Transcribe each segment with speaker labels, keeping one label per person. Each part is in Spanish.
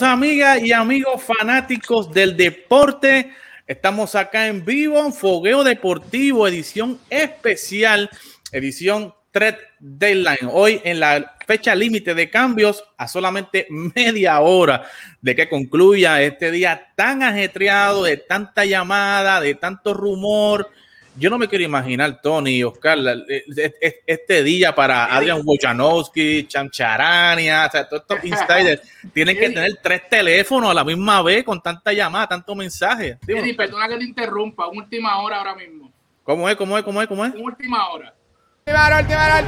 Speaker 1: Amigas y amigos fanáticos del deporte. Estamos acá en vivo en Fogueo Deportivo, edición especial, edición Thread Deadline. Hoy en la fecha límite de cambios a solamente media hora de que concluya este día tan ajetreado, de tanta llamada, de tanto rumor yo no me quiero imaginar, Tony, Oscar, este día para Adrian Wojnarowski, Chancharania, o sea, todos estos insiders tienen que tener tres teléfonos a la misma vez con tanta llamada, tanto mensaje.
Speaker 2: Eddie, perdona que te interrumpa, última hora ahora mismo.
Speaker 1: ¿Cómo es? ¿Cómo es? ¿Cómo es? ¿Cómo es?
Speaker 2: Última hora.
Speaker 3: Última hora, última hora,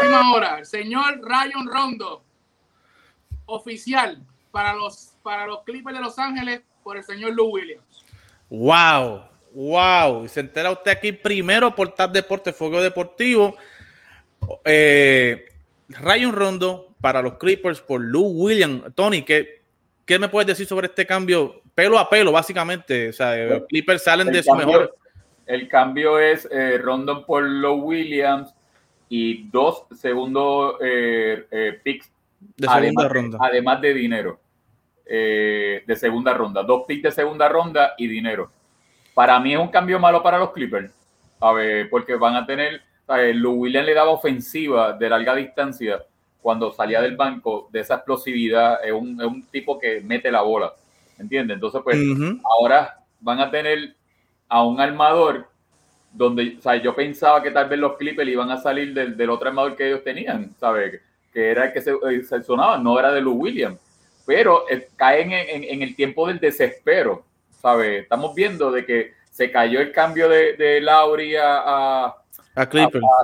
Speaker 2: Última hora. Señor Ryan Rondo, oficial para los, para los Clippers de Los Ángeles por el señor Lou Williams.
Speaker 1: Wow, wow. Y se entera usted aquí primero por TAP Deporte Fuego Deportivo. Eh, Ryan Rondo para los Clippers por Lou Williams. Tony, ¿qué, ¿qué me puedes decir sobre este cambio? Pelo a pelo, básicamente. O sea, los Clippers salen de su mejor.
Speaker 4: El cambio es eh, Rondo por Lou Williams y dos segundos eh, eh, picks
Speaker 1: de segunda ronda.
Speaker 4: Además de dinero. Eh, de segunda ronda, dos picks de segunda ronda y dinero. Para mí es un cambio malo para los Clippers, a ver, porque van a tener, Lou Williams le daba ofensiva de larga distancia cuando salía del banco, de esa explosividad, es un, es un tipo que mete la bola, ¿entiendes? Entonces, pues ahora van a tener a un armador donde, o sea, yo pensaba que tal vez los Clippers iban a salir del, del otro armador que ellos tenían, ¿sabes? Que era el que se, eh, se sonaba, no era de Lou Williams pero caen en, el tiempo del desespero, ¿sabes? Estamos viendo de que se cayó el cambio de, de Lauri a, a,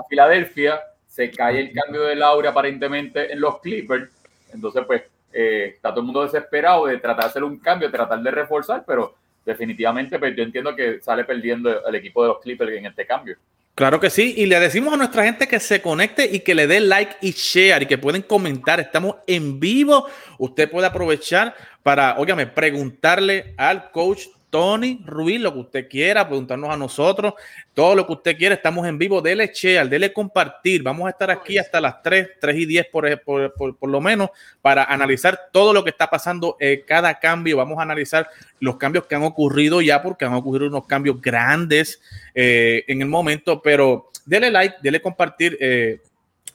Speaker 4: Filadelfia, se cae el cambio de Lauri aparentemente en los Clippers, entonces pues eh, está todo el mundo desesperado de tratar de hacer un cambio, tratar de reforzar, pero definitivamente pues yo entiendo que sale perdiendo el equipo de los Clippers en este cambio.
Speaker 1: Claro que sí, y le decimos a nuestra gente que se conecte y que le dé like y share y que pueden comentar. Estamos en vivo. Usted puede aprovechar para, óigame, preguntarle al coach Tony Ruiz, lo que usted quiera, preguntarnos a nosotros, todo lo que usted quiera, estamos en vivo, dele share, dele compartir, vamos a estar aquí hasta las 3, 3 y 10 por, por, por, lo menos, para analizar todo lo que está pasando, eh, cada cambio, vamos a analizar los cambios que han ocurrido ya, porque han ocurrido unos cambios grandes eh, en el momento, pero dele like, dele compartir eh,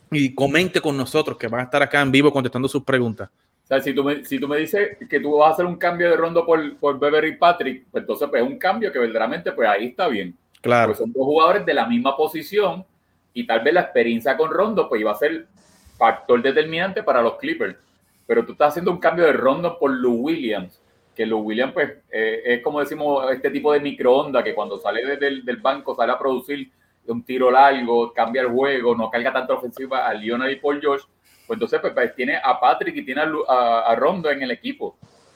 Speaker 1: y comente con nosotros, que van a estar acá en vivo contestando sus preguntas
Speaker 4: sea, si tú, me, si tú me dices que tú vas a hacer un cambio de rondo por, por Beverly Patrick, pues entonces pues, es un cambio que verdaderamente pues ahí está bien.
Speaker 1: Claro. Porque
Speaker 4: son dos jugadores de la misma posición y tal vez la experiencia con Rondo pues iba a ser factor determinante para los Clippers. Pero tú estás haciendo un cambio de Rondo por Lou Williams, que Lou Williams pues eh, es como decimos este tipo de microondas que cuando sale del, del banco sale a producir un tiro largo, cambia el juego, no carga tanta ofensiva a Lionel y Paul George pues entonces pues, pues, tiene a Patrick y tiene a, Rondo en el equipo.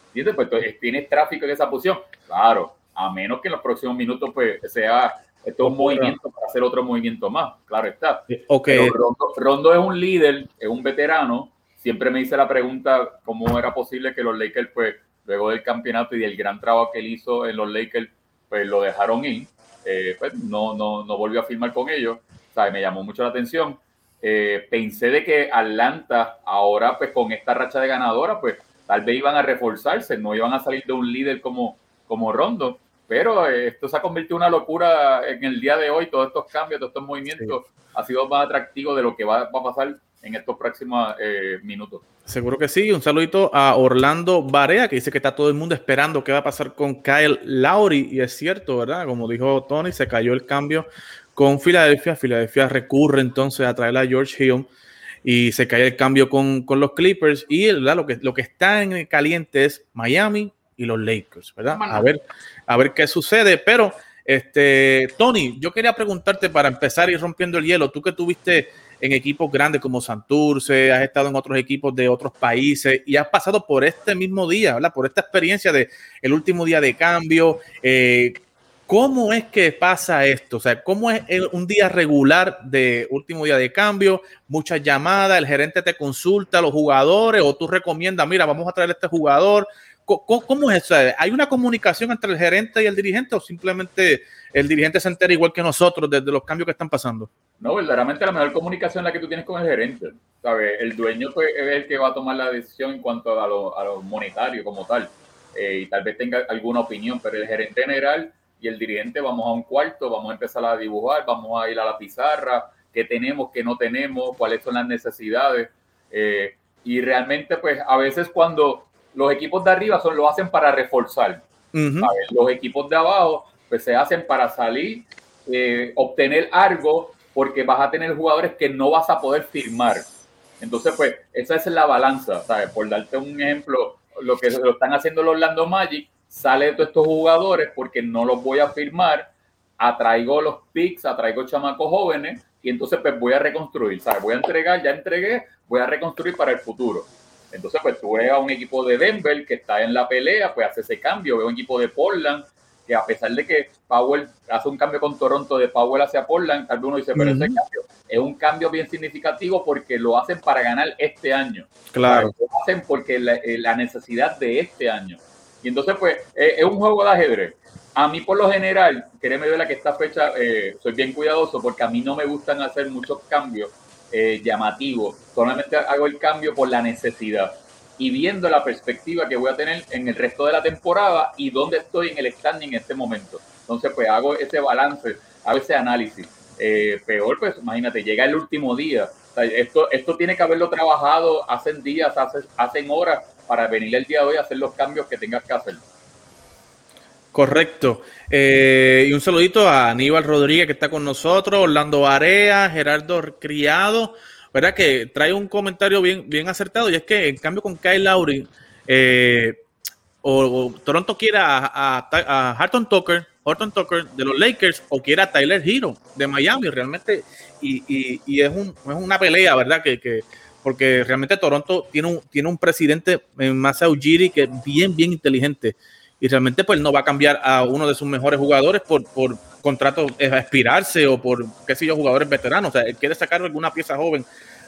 Speaker 4: ¿Entiendes? Pues entonces tiene tráfico en esa posición. Claro, a menos que en los próximos minutos pues sea esto un movimiento para hacer otro movimiento más. Claro está.
Speaker 1: Okay.
Speaker 4: Rondo, es un líder, es un veterano. Siempre me hice la pregunta cómo era posible que los Lakers, pues, luego del campeonato y del gran trabajo que él hizo en los Lakers, pues lo dejaron ir. Eh, pues no, no, no volvió a firmar con ellos. O sea, me llamó mucho la atención. Eh, pensé de que Atlanta ahora pues con esta racha de ganadora pues tal vez iban a reforzarse, no iban a salir de un líder como, como Rondo, pero eh, esto se ha convertido en una locura en el día de hoy, todos estos cambios, todos estos movimientos ha sido más atractivo de lo que va, a pasar en estos próximos eh, minutos.
Speaker 1: Seguro que sí. Un saludito a Orlando Barea, que dice que está todo el mundo esperando qué va a pasar con Kyle Lowry. Y es cierto, ¿verdad? Como dijo Tony, se cayó el cambio con Filadelfia. Filadelfia recurre entonces a traer a George Hill y se cae el cambio con, los Clippers. Y Lo, que, lo que está en caliente es Miami y los Lakers, ¿verdad? A ver, a ver qué sucede. Pero, este, Tony, yo quería preguntarte para empezar y rompiendo el hielo, tú que tuviste en equipos grandes como Santurce, has estado en otros equipos de otros países y has pasado por este mismo día, ¿verdad? Por esta experiencia de el último día de cambio. Eh, ¿Cómo es que pasa esto? O sea, ¿cómo es un día regular de último día de cambio? Muchas llamadas, el gerente te consulta los jugadores o tú recomiendas, mira, vamos a traer a este jugador. ¿Cómo es eso? ¿Hay una comunicación entre el gerente y el dirigente o simplemente el dirigente se entera igual que nosotros desde los cambios que están pasando?
Speaker 4: No, verdaderamente la mejor comunicación es la que tú tienes con el gerente. El dueño pues, es el que va a tomar la decisión en cuanto a lo, a lo monetario como tal. Eh, y tal vez tenga alguna opinión, pero el gerente general y el dirigente vamos a un cuarto, vamos a empezar a dibujar, vamos a ir a la pizarra, qué tenemos, qué no tenemos, cuáles son las necesidades. Eh, y realmente, pues a veces cuando los equipos de arriba son, lo hacen para reforzar. Los equipos de abajo pues se hacen para salir, eh, obtener algo, porque vas a tener jugadores que no vas a poder firmar. Entonces, pues esa es la balanza, ¿sabes? Por darte un ejemplo, lo que lo están haciendo los Orlando Magic, sale de todos estos jugadores porque no los voy a firmar, atraigo los picks, atraigo chamacos jóvenes y entonces pues voy a reconstruir, ¿sabes? Voy a entregar, ya entregué, voy a reconstruir para el futuro. Entonces, pues tú ves a un equipo de Denver que está en la pelea, pues hace ese cambio. Veo un equipo de Portland que a pesar de que Powell hace un cambio con Toronto de Powell hacia Portland, tal vez uno dice, pero ese cambio es un cambio bien significativo porque lo hacen para ganar este año.
Speaker 1: Claro.
Speaker 4: Lo hacen porque la, eh, la necesidad de este año. Y entonces, pues, eh, es un juego de ajedrez. A mí, por lo general, créeme de la que esta fecha eh, soy bien cuidadoso porque a mí no me gustan hacer muchos cambios eh, llamativos. Solamente hago el cambio por la necesidad y viendo la perspectiva que voy a tener en el resto de la temporada y dónde estoy en el standing en este momento. Entonces, pues hago ese balance, hago ese análisis. Peor, pues imagínate, llega el último día. esto, esto tiene que haberlo trabajado hace días, hace, hacen horas para venir el día de hoy a hacer los cambios que tengas que hacer.
Speaker 1: Correcto. Eh, y un saludito a Aníbal Rodríguez que está con nosotros, Orlando Area, Gerardo Criado, ¿verdad? Que trae un comentario bien, bien acertado y es que en cambio con Kyle Lowry, eh, o, Toronto quiera a, Harton Tucker, Horton Tucker de los Lakers o quiera Tyler Hero de Miami, realmente, y, y, es, un, es, una pelea, ¿verdad? Que, que, porque realmente Toronto tiene un, tiene un presidente en Massa Ujiri que es bien, bien inteligente y realmente pues no va a cambiar a uno de sus mejores jugadores por, por contrato a expirarse o por, qué sé yo, jugadores veteranos. O sea, él quiere sacar alguna pieza joven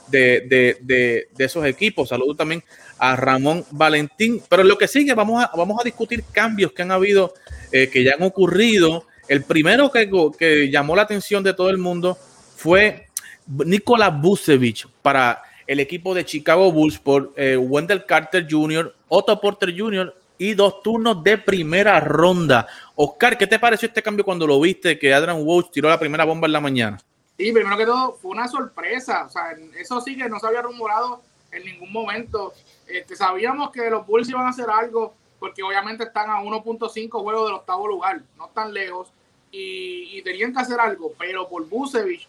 Speaker 1: de, de, de, de esos equipos. Saludo también a Ramón Valentín. Pero lo que sigue, vamos a, vamos a discutir cambios que han habido, eh, que ya han ocurrido. El primero que, que llamó la atención de todo el mundo fue Nikola Vucevic para el equipo de Chicago Bulls por eh, Wendell Carter Jr., Otto Porter Jr., y dos turnos de primera ronda. Oscar, ¿qué te pareció este cambio cuando lo viste que Adrian Walsh tiró la primera bomba en la mañana?
Speaker 2: Sí, primero que todo fue una sorpresa. O sea, eso sí que no se había rumorado en ningún momento. Este, sabíamos que los Bulls iban a hacer algo porque obviamente están a 1.5 juegos del octavo lugar, no están lejos y, tenían que hacer algo, pero por Busevich,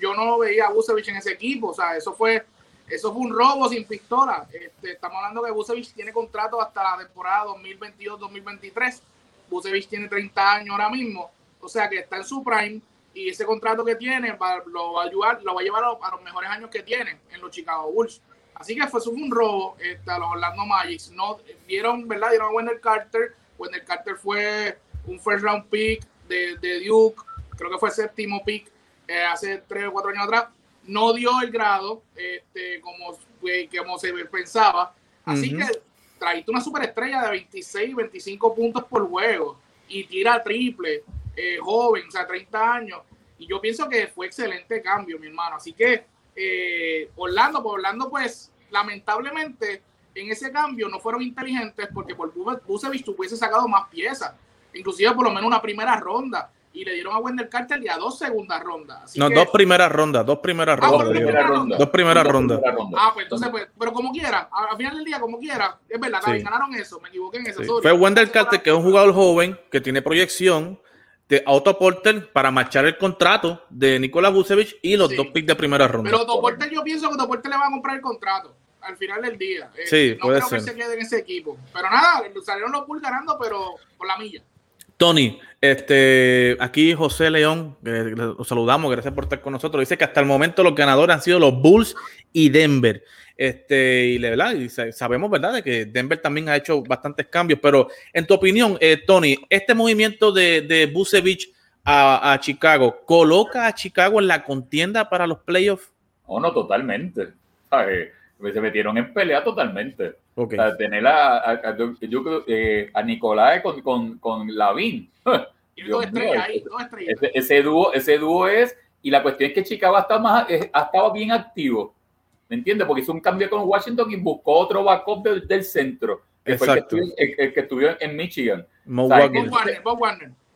Speaker 2: yo no veía a Busevich en ese equipo. O sea, eso fue eso fue un robo sin pistola. Este, estamos hablando que Busevich tiene contrato hasta la temporada 2022-2023. Busevich tiene 30 años ahora mismo, o sea que está en su prime y ese contrato que tiene lo va a ayudar, lo va a llevar a, los mejores años que tiene en los Chicago Bulls. Así que fue, fue un robo este, a los Orlando Magic. No, dieron, ¿verdad? Dieron a Wendell Carter. Wendell Carter fue un first round pick de, Duke, creo que fue séptimo pick eh, hace tres o cuatro años atrás no dio el grado este, como, como se pensaba. Así que traíste una superestrella de 26, 25 puntos por juego y tira triple, eh, joven, o sea, 30 años. Y yo pienso que fue excelente cambio, mi hermano. Así que eh, Orlando, por pues Orlando, pues lamentablemente en ese cambio no fueron inteligentes porque por Busevich hubiese sacado más piezas, inclusive por lo menos una primera ronda y le dieron a Wendell Carter y a dos segundas rondas.
Speaker 1: no, dos primeras rondas, dos primeras ah, rondas. Dos primeras rondas.
Speaker 2: Ah, pues entonces, pues, pero como quiera, al final del día, como quiera, es verdad, ganaron eso, me equivoqué en eso.
Speaker 1: Fue Wendell Carter, que es un jugador joven, que tiene proyección, de Otto Porter para marchar el contrato de Nikola Vucevic y los dos picks de primera ronda.
Speaker 2: Pero Otto Porter, yo pienso que Otto Porter le va a comprar el contrato al final del día.
Speaker 1: Eh, sí, no creo
Speaker 2: que se quede en ese equipo. Pero nada, salieron los Bulls ganando, pero por la milla.
Speaker 1: Tony, este, aquí José León, los saludamos, gracias por estar con nosotros. Dice que hasta el momento los ganadores han sido los Bulls y Denver. Este, y, ¿verdad? y sabemos, ¿verdad?, de que Denver también ha hecho bastantes cambios. Pero, en tu opinión, eh, Tony, este movimiento de, de Busevich a, Chicago, ¿coloca a Chicago en la contienda para los playoffs?
Speaker 4: Oh, no, totalmente. Se metieron en pelea totalmente. tener a, a, a, eh, a Nicolás con, con, con Lavín. ese, ese, dúo, ese dúo es, y la cuestión es que Chicago ha más, ha estado bien activo. ¿Me entiendes? Porque hizo un cambio con Washington y buscó otro backup del, del centro, que fue el que, estuvo, en Michigan.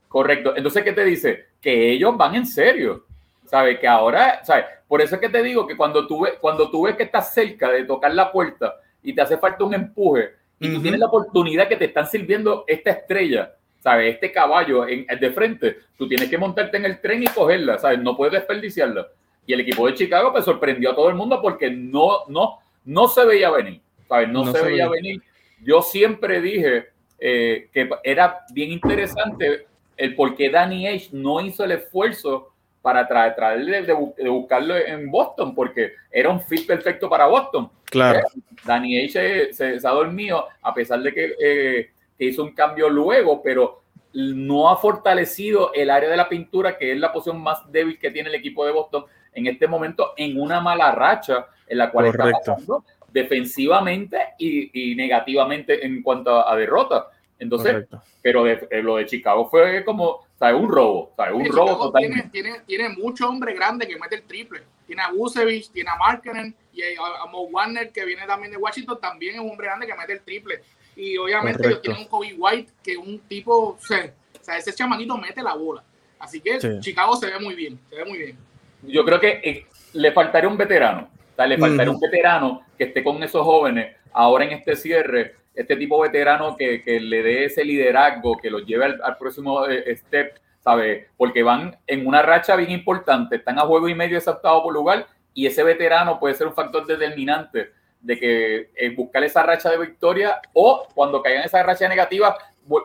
Speaker 4: Correcto. Entonces, ¿qué te dice? Que ellos van en serio. ¿Sabes? Que ahora, ¿sabes? Por eso es que te digo que cuando tú, ves, cuando tú ves que estás cerca de tocar la puerta y te hace falta un empuje y tú tienes la oportunidad que te están sirviendo esta estrella, ¿sabes? Este caballo en, de frente, tú tienes que montarte en el tren y cogerla, ¿sabes? No puedes desperdiciarla. Y el equipo de Chicago pues sorprendió a todo el mundo porque no, no, no se veía venir, ¿sabes? No, se, veía venir. Yo siempre dije eh, que era bien interesante el por qué Danny Age no hizo el esfuerzo para traer, traerle de, buscarlo en Boston, porque era un fit perfecto para Boston.
Speaker 1: Claro.
Speaker 4: Eh, Danny H se, ha dormido, a pesar de eh, que, hizo un cambio luego, pero no ha fortalecido el área de la pintura, que es la posición más débil que tiene el equipo de Boston en este momento, en una mala racha en la cual está pasando defensivamente y, negativamente en cuanto a, derrota. Entonces, pero eh, lo de Chicago fue como ¿sabes? Un robo, ¿sabes? Un robo
Speaker 2: totalmente. Tiene, tiene, mucho hombre grande que mete el triple. Tiene a Busevich, tiene a Markkinen y a, Mo Warner, que viene también de Washington, también es un hombre grande que mete el triple. Y obviamente ellos tienen un Kobe White, que es un tipo, o sea, ese chamanito mete la bola. Así que Chicago se ve muy bien, se ve muy bien.
Speaker 4: Yo creo que eh, le faltaría un veterano, o sea, le faltaría un veterano que esté con esos jóvenes ahora en este cierre este tipo veterano que, que le dé ese liderazgo, que los lleve al, próximo eh, step, ¿sabe? Porque van en una racha bien importante, están a juego y medio ese por lugar y ese veterano puede ser un factor determinante de que eh, buscar esa racha de victoria o cuando caigan esa racha negativa,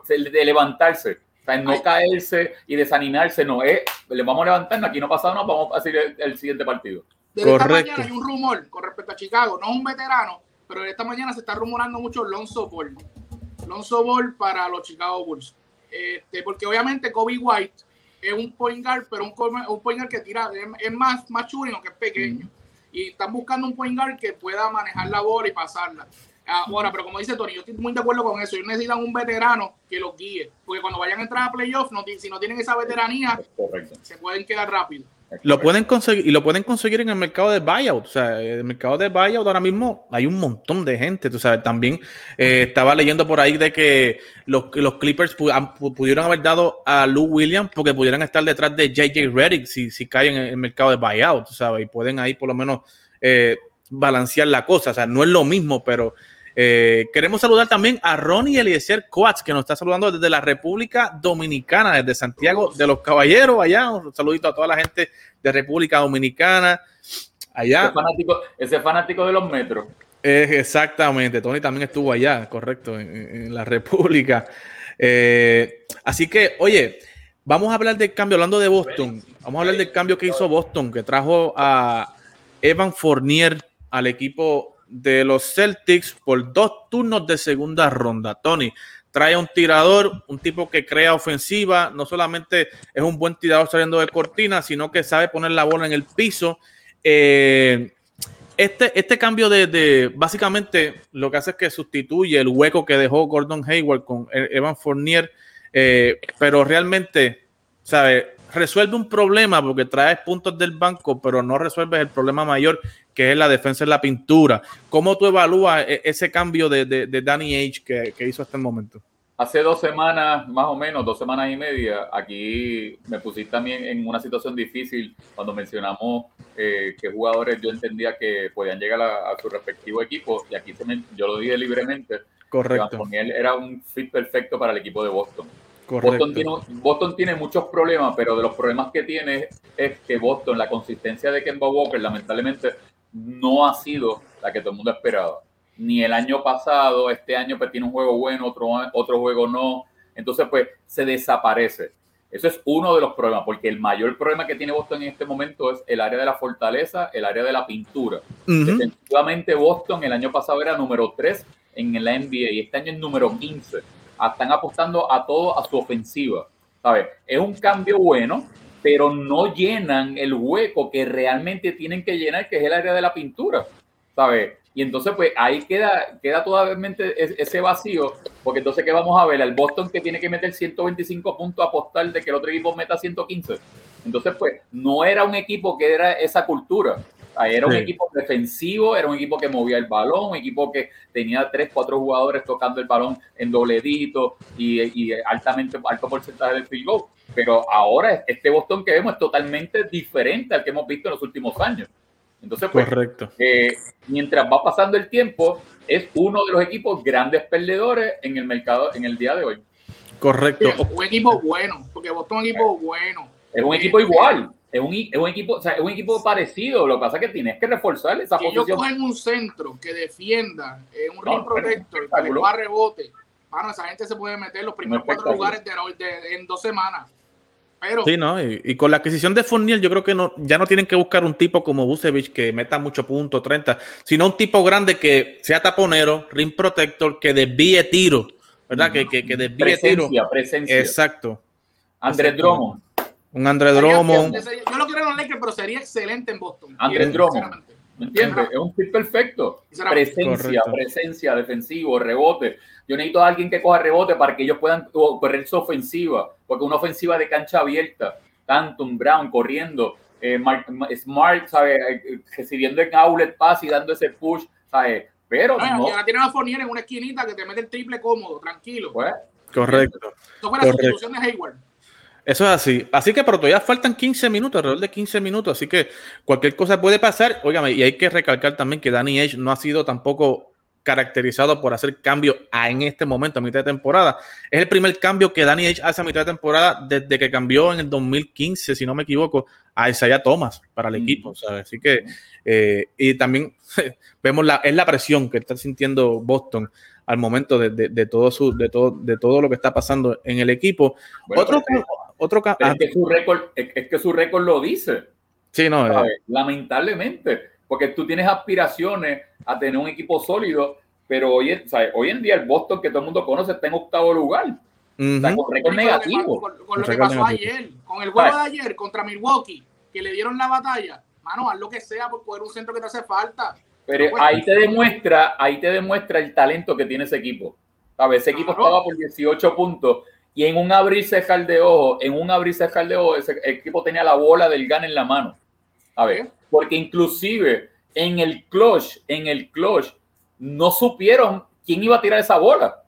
Speaker 4: de levantarse. O sea, no caerse y desanimarse, no es, le vamos a levantarnos, aquí no pasa nada, vamos a hacer el, siguiente partido.
Speaker 2: Desde Correcto. esta mañana hay un rumor con respecto a Chicago, no es un veterano, pero esta mañana se está rumorando mucho Lonzo Ball. Lonzo Ball para los Chicago Bulls. Este, porque obviamente Kobe White es un point guard, pero un, un point guard que tira, es, más, más churino, que es pequeño. Y están buscando un point guard que pueda manejar la bola y pasarla. Ahora, pero como dice Tony, yo estoy muy de acuerdo con eso. Ellos necesitan un veterano que los guíe. Porque cuando vayan a entrar a playoffs, no, si no tienen esa veteranía, se pueden quedar rápido.
Speaker 1: Lo pueden conseguir y lo pueden conseguir en el mercado de buyout. O sea, el mercado de buyout ahora mismo hay un montón de gente. Tú sabes, también eh, estaba leyendo por ahí de que los, los Clippers pudieron haber dado a Lou Williams porque pudieran estar detrás de JJ Redick si, si caen en el mercado de buyout, sabes, y pueden ahí por lo menos eh, balancear la cosa. O sea, no es lo mismo, pero eh, queremos saludar también a Ronnie Eliezer Coats, que nos está saludando desde la República Dominicana, desde Santiago de los Caballeros, allá. Un saludito a toda la gente de República Dominicana. Allá.
Speaker 4: Ese fanático, de los metros.
Speaker 1: exactamente, Tony también estuvo allá, correcto, en, la República. Eh, así que, oye, vamos a hablar del cambio, hablando de Boston, vamos a hablar del cambio que hizo Boston, que trajo a Evan Fournier al equipo de los Celtics por dos turnos de segunda ronda. Tony trae un tirador, un tipo que crea ofensiva, no solamente es un buen tirador saliendo de cortina, sino que sabe poner la bola en el piso. Eh, este, este cambio de, básicamente lo que hace es que sustituye el hueco que dejó Gordon Hayward con Evan Fournier, eh, pero realmente, ¿sabe? Resuelve un problema porque traes puntos del banco, pero no resuelves el problema mayor que es la defensa en la pintura. ¿Cómo tú evalúas e-, ese cambio de, de, Danny H que, hizo hasta el momento?
Speaker 4: Hace dos semanas, más o menos, dos semanas y media, aquí me pusiste también en una situación difícil cuando mencionamos eh, que jugadores yo entendía que podían llegar a, su respectivo equipo y aquí yo lo dije libremente.
Speaker 1: Correcto.
Speaker 4: Era un fit perfecto para el equipo de Boston. Boston tiene, Boston tiene, muchos problemas, pero de los problemas que tiene es que Boston, la consistencia de Kemba Walker, lamentablemente no ha sido la que todo el mundo esperaba. Ni el año pasado, este año pues tiene un juego bueno, otro, otro juego no. Entonces pues se desaparece. Eso es uno de los problemas, porque el mayor problema que tiene Boston en este momento es el área de la fortaleza, el área de la pintura. Definitivamente Boston el año pasado era número 3 en la NBA y este año es número 15. Están apostando a todo a su ofensiva. ¿sabes? Es un cambio bueno, pero no llenan el hueco que realmente tienen que llenar, que es el área de la pintura. ¿Sabes? Y entonces, pues ahí queda, queda totalmente ese vacío, porque entonces, ¿qué vamos a ver? El Boston que tiene que meter 125 puntos a apostar de que el otro equipo meta 115. Entonces, pues, no era un equipo que era esa cultura. Era un equipo defensivo, era un equipo que movía el balón, un equipo que tenía tres, cuatro jugadores tocando el balón en dobledito y, y altamente alto porcentaje del field goal. Pero ahora este Boston que vemos es totalmente diferente al que hemos visto en los últimos años. Entonces, pues,
Speaker 1: Correcto.
Speaker 4: Eh, mientras va pasando el tiempo, es uno de los equipos grandes perdedores en el mercado en el día de hoy.
Speaker 1: Correcto.
Speaker 2: un equipo bueno, porque Boston es un equipo bueno.
Speaker 4: Es un equipo igual. Es un, es un, equipo, o sea, es un equipo parecido. Lo que pasa es que tienes que reforzar esa
Speaker 2: que
Speaker 4: posición.
Speaker 2: Ellos cogen un centro que defienda, eh, un ring protector, que le a rebote. Esa gente se puede meter los primeros cuatro lugares de, de, en dos semanas.
Speaker 1: Sí, ¿no? Y, con la adquisición de Fournier, yo creo que no, ya no tienen que buscar un tipo como Busevich que meta mucho punto, 30, sino un tipo grande que sea taponero, ring protector, que desvíe tiro, ¿verdad? Que, que, que desvíe
Speaker 4: presencia,
Speaker 1: tiro.
Speaker 4: Presencia.
Speaker 1: Exacto.
Speaker 4: Andrés Drummond.
Speaker 1: Un Andrés Drummond.
Speaker 2: Yo lo quiero en los Lakers, pero sería excelente en Boston.
Speaker 4: Andrés Drummond. ¿Me entiendes? Es un fit perfecto. Presencia, presencia, defensivo, rebote. Yo necesito a alguien que coja rebote para que ellos puedan correr su ofensiva, porque una ofensiva de cancha abierta, un Brown corriendo, eh, Smart, ¿sabes? Eh, recibiendo el outlet pass y dando ese push, ¿sabes? Pero
Speaker 2: no. no. ahora tiene a Fournier en una esquinita que te mete el triple cómodo, tranquilo.
Speaker 4: Pues,
Speaker 1: correcto.
Speaker 2: Esto fue la sustitución de Hayward.
Speaker 1: Eso es así. Así que, pero todavía faltan 15 minutos, alrededor de 15 minutos. Así que cualquier cosa puede pasar. Óigame, y hay que recalcar también que Danny Edge no ha sido tampoco caracterizado por hacer cambio en este momento, a mitad de temporada. Es el primer cambio que Danny Edge hace a mitad de temporada desde que cambió en el 2015, si no me equivoco, a Isaiah Thomas para el equipo. Así que, eh, y también vemos la, es la presión que está sintiendo Boston al momento de, de, todo su, de todo, de todo lo que está pasando en el equipo. otro, otro
Speaker 4: es ah, que su récord, es que su récord lo dice.
Speaker 1: Sí, no.
Speaker 4: Eh. Lamentablemente, porque tú tienes aspiraciones a tener un equipo sólido, pero hoy, hoy en día el Boston que todo el mundo conoce está en octavo lugar. Está con récord negativo.
Speaker 2: Con, lo que pasó ayer, con el juego de ayer contra Milwaukee, que le dieron la batalla. Mano, haz lo que sea por poder un centro que te hace falta.
Speaker 4: Pero ahí te demuestra, ahí te demuestra el talento que tiene ese equipo. ¿Sabes? Ese equipo estaba por 18 puntos y en un abrir cejar de ojo, en un abrir cejar de ojo, ese equipo tenía la bola del GAN en la mano. A ver, porque inclusive en el clutch, en el clutch, no supieron quién iba a tirar esa bola,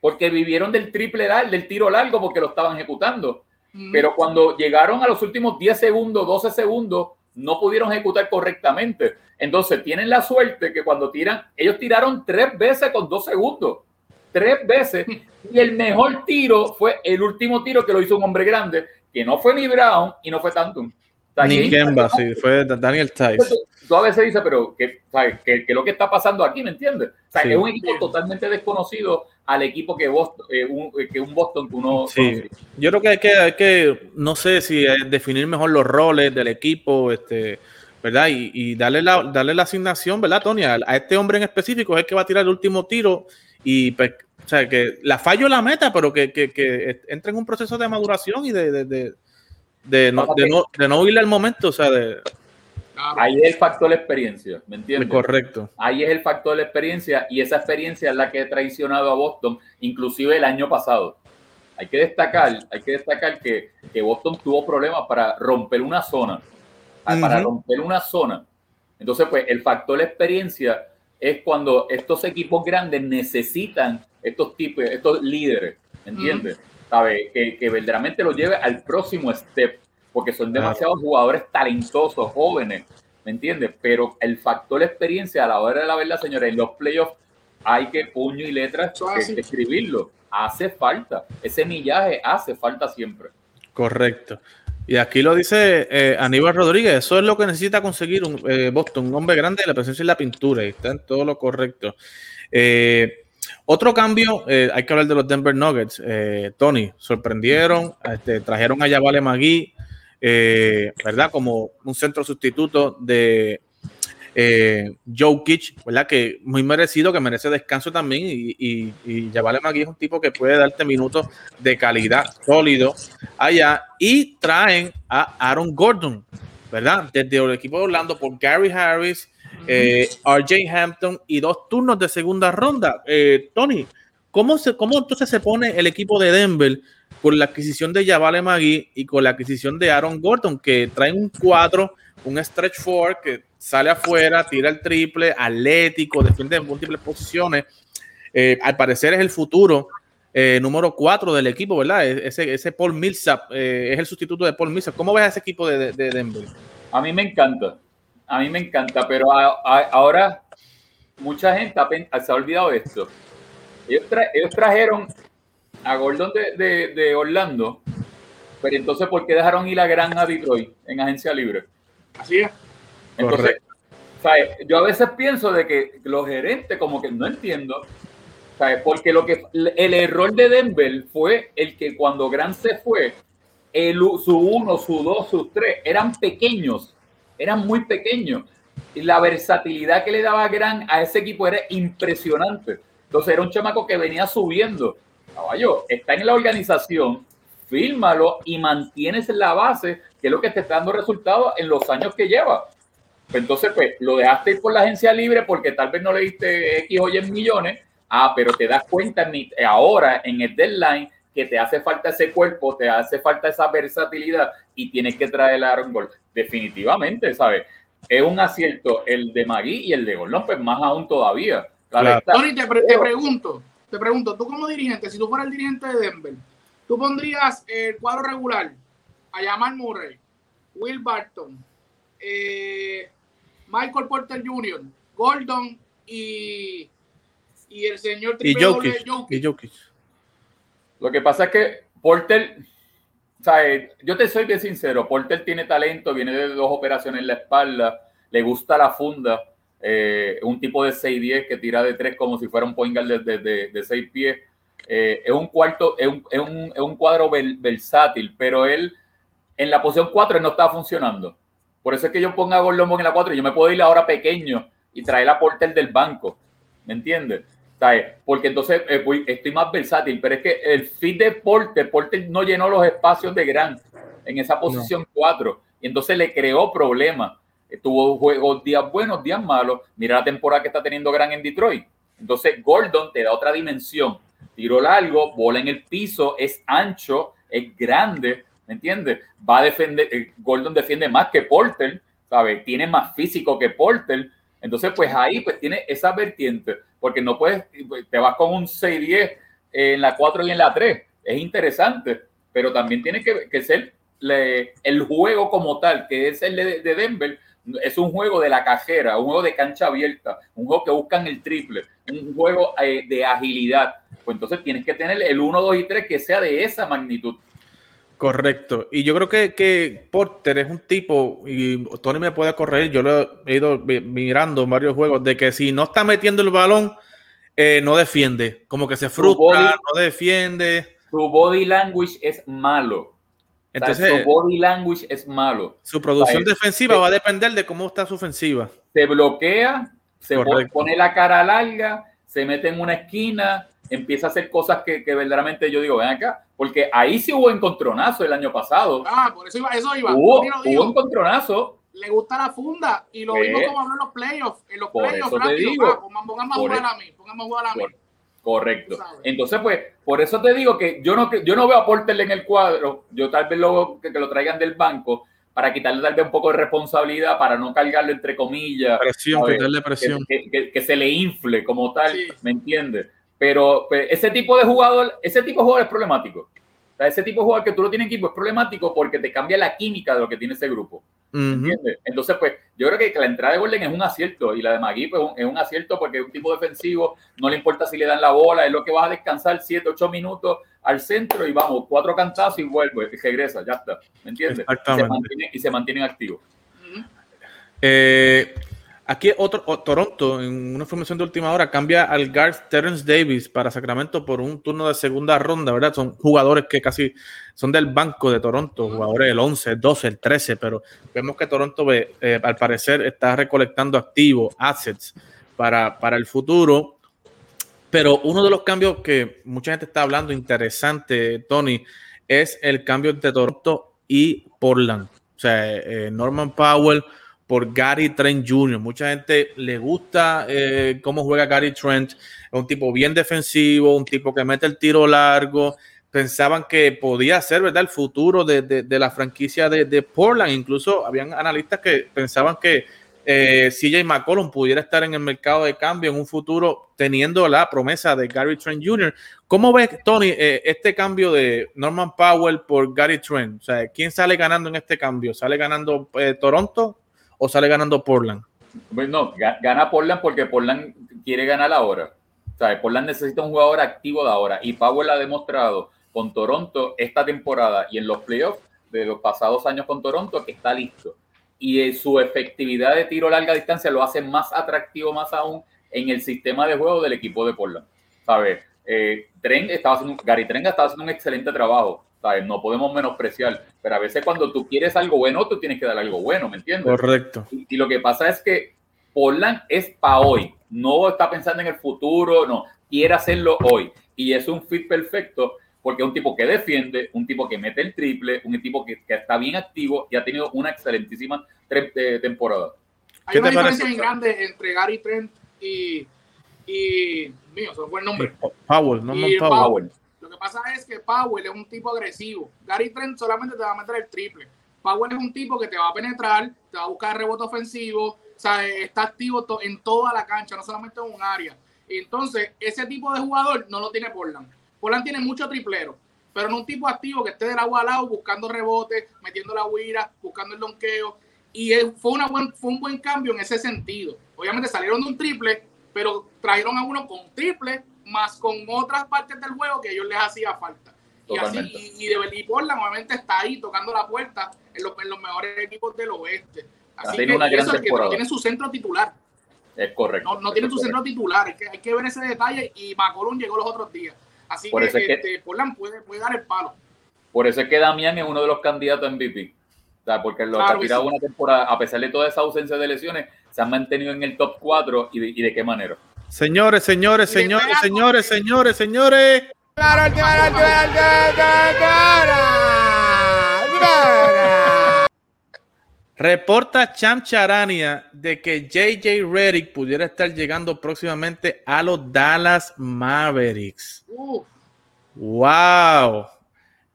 Speaker 4: porque vivieron del triple del tiro largo porque lo estaban ejecutando. Pero cuando llegaron a los últimos 10 segundos, 12 segundos, no pudieron ejecutar correctamente. Entonces tienen la suerte que cuando tiran, ellos tiraron tres veces con dos segundos. Tres veces. Y el mejor tiro fue el último tiro que lo hizo un hombre grande, que no fue ni Brown y no fue Tantum.
Speaker 1: Ni Kemba, sí, fue Daniel Tice.
Speaker 4: Tú a veces dices, pero ¿qué, ¿qué, es lo que está pasando aquí? ¿Me entiendes? O sea, es un equipo totalmente desconocido al equipo que, Boston, eh, un, que un Boston que uno.
Speaker 1: Sí. Yo creo que hay, que hay que, no sé si definir mejor los roles del equipo, este, ¿verdad? Y, y darle, la, darle la asignación, ¿verdad, Tony? A, este hombre en específico es el que va a tirar el último tiro y pues, o sea, que la fallo la meta, pero que, que, que entre en un proceso de maduración y de, de, de, no, de, no, de no al momento, o sea, de...
Speaker 4: Ahí es el factor de la experiencia, ¿me entiendes?
Speaker 1: Correcto.
Speaker 4: Ahí es el factor de la experiencia y esa experiencia es la que ha traicionado a Boston, inclusive el año pasado. Hay que destacar, hay que destacar que, que Boston tuvo problemas para romper una zona, para romper una zona. Entonces, pues el factor de la experiencia es cuando estos equipos grandes necesitan estos tipos, estos líderes, ¿entiendes? Que, que, verdaderamente lo lleve al próximo step, porque son demasiados jugadores talentosos, jóvenes, ¿me entiendes? Pero el factor experiencia a la hora de la verdad, señores, en los playoffs hay que puño y letras escribirlo. Hace falta. Ese millaje hace falta siempre.
Speaker 1: Correcto. Y aquí lo dice eh, Aníbal Rodríguez, eso es lo que necesita conseguir un eh, Boston, un hombre grande de la presencia en la pintura, y está en todo lo correcto. Eh, otro cambio, hay que hablar de los Denver Nuggets. Tony, sorprendieron, este, trajeron a Yavale Magui, ¿verdad? Como un centro sustituto de eh, Joe Kitch, ¿verdad? Que muy merecido, que merece descanso también. Y, y, y es un tipo que puede darte minutos de calidad sólido allá. Y traen a Aaron Gordon, ¿verdad? Desde el equipo de Orlando por Gary Harris. Eh, RJ Hampton y dos turnos de segunda ronda. Eh, Tony, ¿cómo, se, ¿cómo entonces se pone el equipo de Denver con la adquisición de Yavale Magui y con la adquisición de Aaron Gordon, que traen un 4, un stretch four que sale afuera, tira el triple, atlético, defiende en múltiples posiciones? Eh, al parecer es el futuro eh, número 4 del equipo, ¿verdad? E-, ese, ese Paul Millsap es el sustituto de Paul Millsap. ¿Cómo ves a ese equipo de, de Denver?
Speaker 4: A mí me encanta a mí me encanta, pero ahora mucha gente se ha olvidado de esto. Ellos, trajeron a Gordon de, Orlando, pero entonces, ¿por qué dejaron ir a Gran a Detroit en agencia libre?
Speaker 2: Así es.
Speaker 4: Entonces, yo a veces pienso de que los gerentes, como que no entiendo, ¿sabes? porque lo que el error de Denver fue el que cuando Gran se fue, el, su uno, su dos, sus tres eran pequeños eran muy pequeños. Y la versatilidad que le daba Gran a ese equipo era impresionante. Entonces era un chamaco que venía subiendo. Caballo, está en la organización, fírmalo y mantienes la base, que es lo que te está dando resultados en los años que lleva. Entonces, pues, lo dejaste ir por la agencia libre porque tal vez no le diste X o Y millones. Ah, pero te das cuenta ahora en el deadline que te hace falta ese cuerpo, te hace falta esa versatilidad y tienes que traer el Aaron Gol. Definitivamente, ¿sabes? Es un acierto el de Magui y el de Gol, pues más aún todavía.
Speaker 2: Tony, te, pregunto, te pregunto, tú como dirigente, si tú fueras el dirigente de Denver, tú pondrías el cuadro regular a Jamal Murray, Will Barton, eh, Michael Porter Jr., Gordon y, y el señor
Speaker 1: y Jokic, y Jokic.
Speaker 4: Lo que pasa es que Porter, ¿sabes? yo te soy bien sincero, Porter tiene talento, viene de dos operaciones en la espalda, le gusta la funda, eh, un tipo de 6-10 que tira de tres como si fuera un point de, de, 6 pies. Eh, es un cuarto, es un, es un, es un cuadro versátil, pero él en la posición 4 no está funcionando. Por eso es que yo pongo a Gordon en la 4 y yo me puedo ir ahora pequeño y traer a Porter del banco. ¿Me entiendes? Porque entonces eh, estoy más versátil, pero es que el fit de Porter, Porter no llenó los espacios de Grant en esa posición 4 y entonces le creó problemas. Tuvo juegos días buenos, días malos. Mira la temporada que está teniendo Grant en Detroit. Entonces Gordon te da otra dimensión. Tiro largo, bola en el piso, es ancho, es grande, ¿me entiendes? Va a defender, eh, Gordon defiende más que Porter, ¿sabes? Tiene más físico que Porter. Entonces, pues ahí pues tiene esa vertiente porque no puedes, te vas con un 6-10 en la 4 y en la 3. Es interesante, pero también tiene que, ser el juego como tal, que es el de, Denver, es un juego de la cajera, un juego de cancha abierta, un juego que buscan el triple, un juego eh, de agilidad. Pues entonces tienes que tener el 1, 2 y 3 que sea de esa magnitud.
Speaker 1: Correcto. Y yo creo que, que, Porter es un tipo, y Tony me puede correr, yo lo he ido mirando en varios juegos, de que si no está metiendo el balón, eh, no defiende. Como que se frustra, no defiende.
Speaker 4: Su body language es malo. Entonces, su body language es malo.
Speaker 1: Su producción defensiva va a depender de cómo está su ofensiva.
Speaker 4: Se bloquea, se pone la cara larga, se mete en una esquina, empieza a hacer cosas que, que, verdaderamente yo digo, ven acá, porque ahí sí hubo encontronazo el año pasado.
Speaker 2: Ah, por eso iba, eso iba.
Speaker 4: Hubo, hubo encontronazo.
Speaker 2: Le gusta la funda y lo vimos como habló en los playoffs. En los playoffs, rápido, digo, ah, a jugar a mí, póngame a jugar a mí.
Speaker 4: Correcto. Entonces, pues, por eso te digo que yo no, yo no veo a Porter en el cuadro, yo tal vez lo que, que lo traigan del banco para quitarle tal vez un poco de responsabilidad, para no cargarlo entre comillas.
Speaker 1: Presión, quitarle presión.
Speaker 4: Que, que, que, se le infle como tal, ¿me entiendes? Pero pues, ese tipo de jugador, ese tipo de jugador es problemático. ese tipo de jugador que tú lo tienes en equipo es problemático porque te cambia la química de lo que tiene ese grupo. Entonces, pues, yo creo que la entrada de Golden es un acierto y la de Magui pues, es un acierto porque es un tipo defensivo, no le importa si le dan la bola, es lo que vas a descansar 7, 8 minutos al centro y vamos, cuatro cantazos y vuelve, y regresa, ya está. ¿Me entiendes? Y se, mantiene, y se mantienen activos.
Speaker 1: eh, Aquí otro, Toronto, en una información de última hora, cambia al guard Terence Davis para Sacramento por un turno de segunda ronda, ¿verdad? Son jugadores que casi son del banco de Toronto, jugadores del 11, el 12, el 13, pero vemos que Toronto, eh, al parecer, está recolectando activos, assets para, para el futuro. Pero uno de los cambios que mucha gente está hablando, interesante, Tony, es el cambio entre Toronto y Portland. O sea, eh, Norman Powell por Gary Trent Jr. Mucha gente le gusta eh, cómo juega Gary Trent. Es un tipo bien defensivo, un tipo que mete el tiro largo. Pensaban que podía ser, ¿verdad?, el futuro de, la franquicia de, Portland. Incluso habían analistas que pensaban que eh, CJ McCollum pudiera estar en el mercado de cambio en un futuro teniendo la promesa de Gary Trent Jr. ¿Cómo ves, Tony, eh, este cambio de Norman Powell por Gary Trent? O sea, ¿quién sale ganando en este cambio? ¿Sale ganando Toronto o sale ganando Portland?
Speaker 4: No, gana Portland porque Portland quiere ganar ahora. O sea, Portland necesita un jugador activo de ahora y Powell ha demostrado con Toronto esta temporada y en los playoffs de los pasados años con Toronto que está listo. Y su efectividad de tiro a larga distancia lo hace más atractivo más aún en el sistema de juego del equipo de Portland. ¿Sabes? Eh, estaba haciendo, Gary Trenga estaba haciendo un excelente trabajo. No podemos menospreciar, pero a veces cuando tú quieres algo bueno, tú tienes que dar algo bueno, ¿me entiendes?
Speaker 1: Correcto.
Speaker 4: Y, lo que pasa es que Portland es para hoy, no está pensando en el futuro, no, quiere hacerlo hoy. Y es un fit perfecto porque es un tipo que defiende, un tipo que mete el triple, un tipo que, está bien activo y ha tenido una excelentísima eh, temporada.
Speaker 2: Hay una diferencia grande entre Gary Trent y, y mío, se fue el nombre.
Speaker 1: Powell, no
Speaker 2: Powell. Powell. Lo que pasa es que Powell es un tipo agresivo. Gary Trent solamente te va a meter el triple. Powell es un tipo que te va a penetrar, te va a buscar rebote ofensivo, o sea, está activo en toda la cancha, no solamente en un área. Entonces, ese tipo de jugador no lo tiene Portland. Portland tiene mucho triplero, pero no un tipo activo que esté del agua al lado buscando rebote, metiendo la huira, buscando el donqueo. Y fue, una buen, fue un buen cambio en ese sentido. Obviamente salieron de un triple, pero trajeron a uno con triple más con otras partes del juego que ellos les hacía falta. Y, así, y, de y Portland obviamente está ahí tocando la puerta en los, en los mejores equipos del oeste. Así que, una eso es que no tiene su centro titular.
Speaker 4: Es correcto.
Speaker 2: No, no tiene su centro titular. Es que hay que ver ese detalle. Y McCollum llegó los otros días. Así que, este, Portland puede, puede, dar el palo.
Speaker 4: Por eso es que Damián es uno de los candidatos a MVP. O sea, porque lo ha tirado una temporada, a pesar de toda esa ausencia de lesiones, se han mantenido en el top 4 y y de qué manera.
Speaker 1: Señores, señores, señores, señores, señores, señores. Reporta Cham Charania de que JJ Reddick pudiera estar llegando próximamente a los Dallas Mavericks. Wow.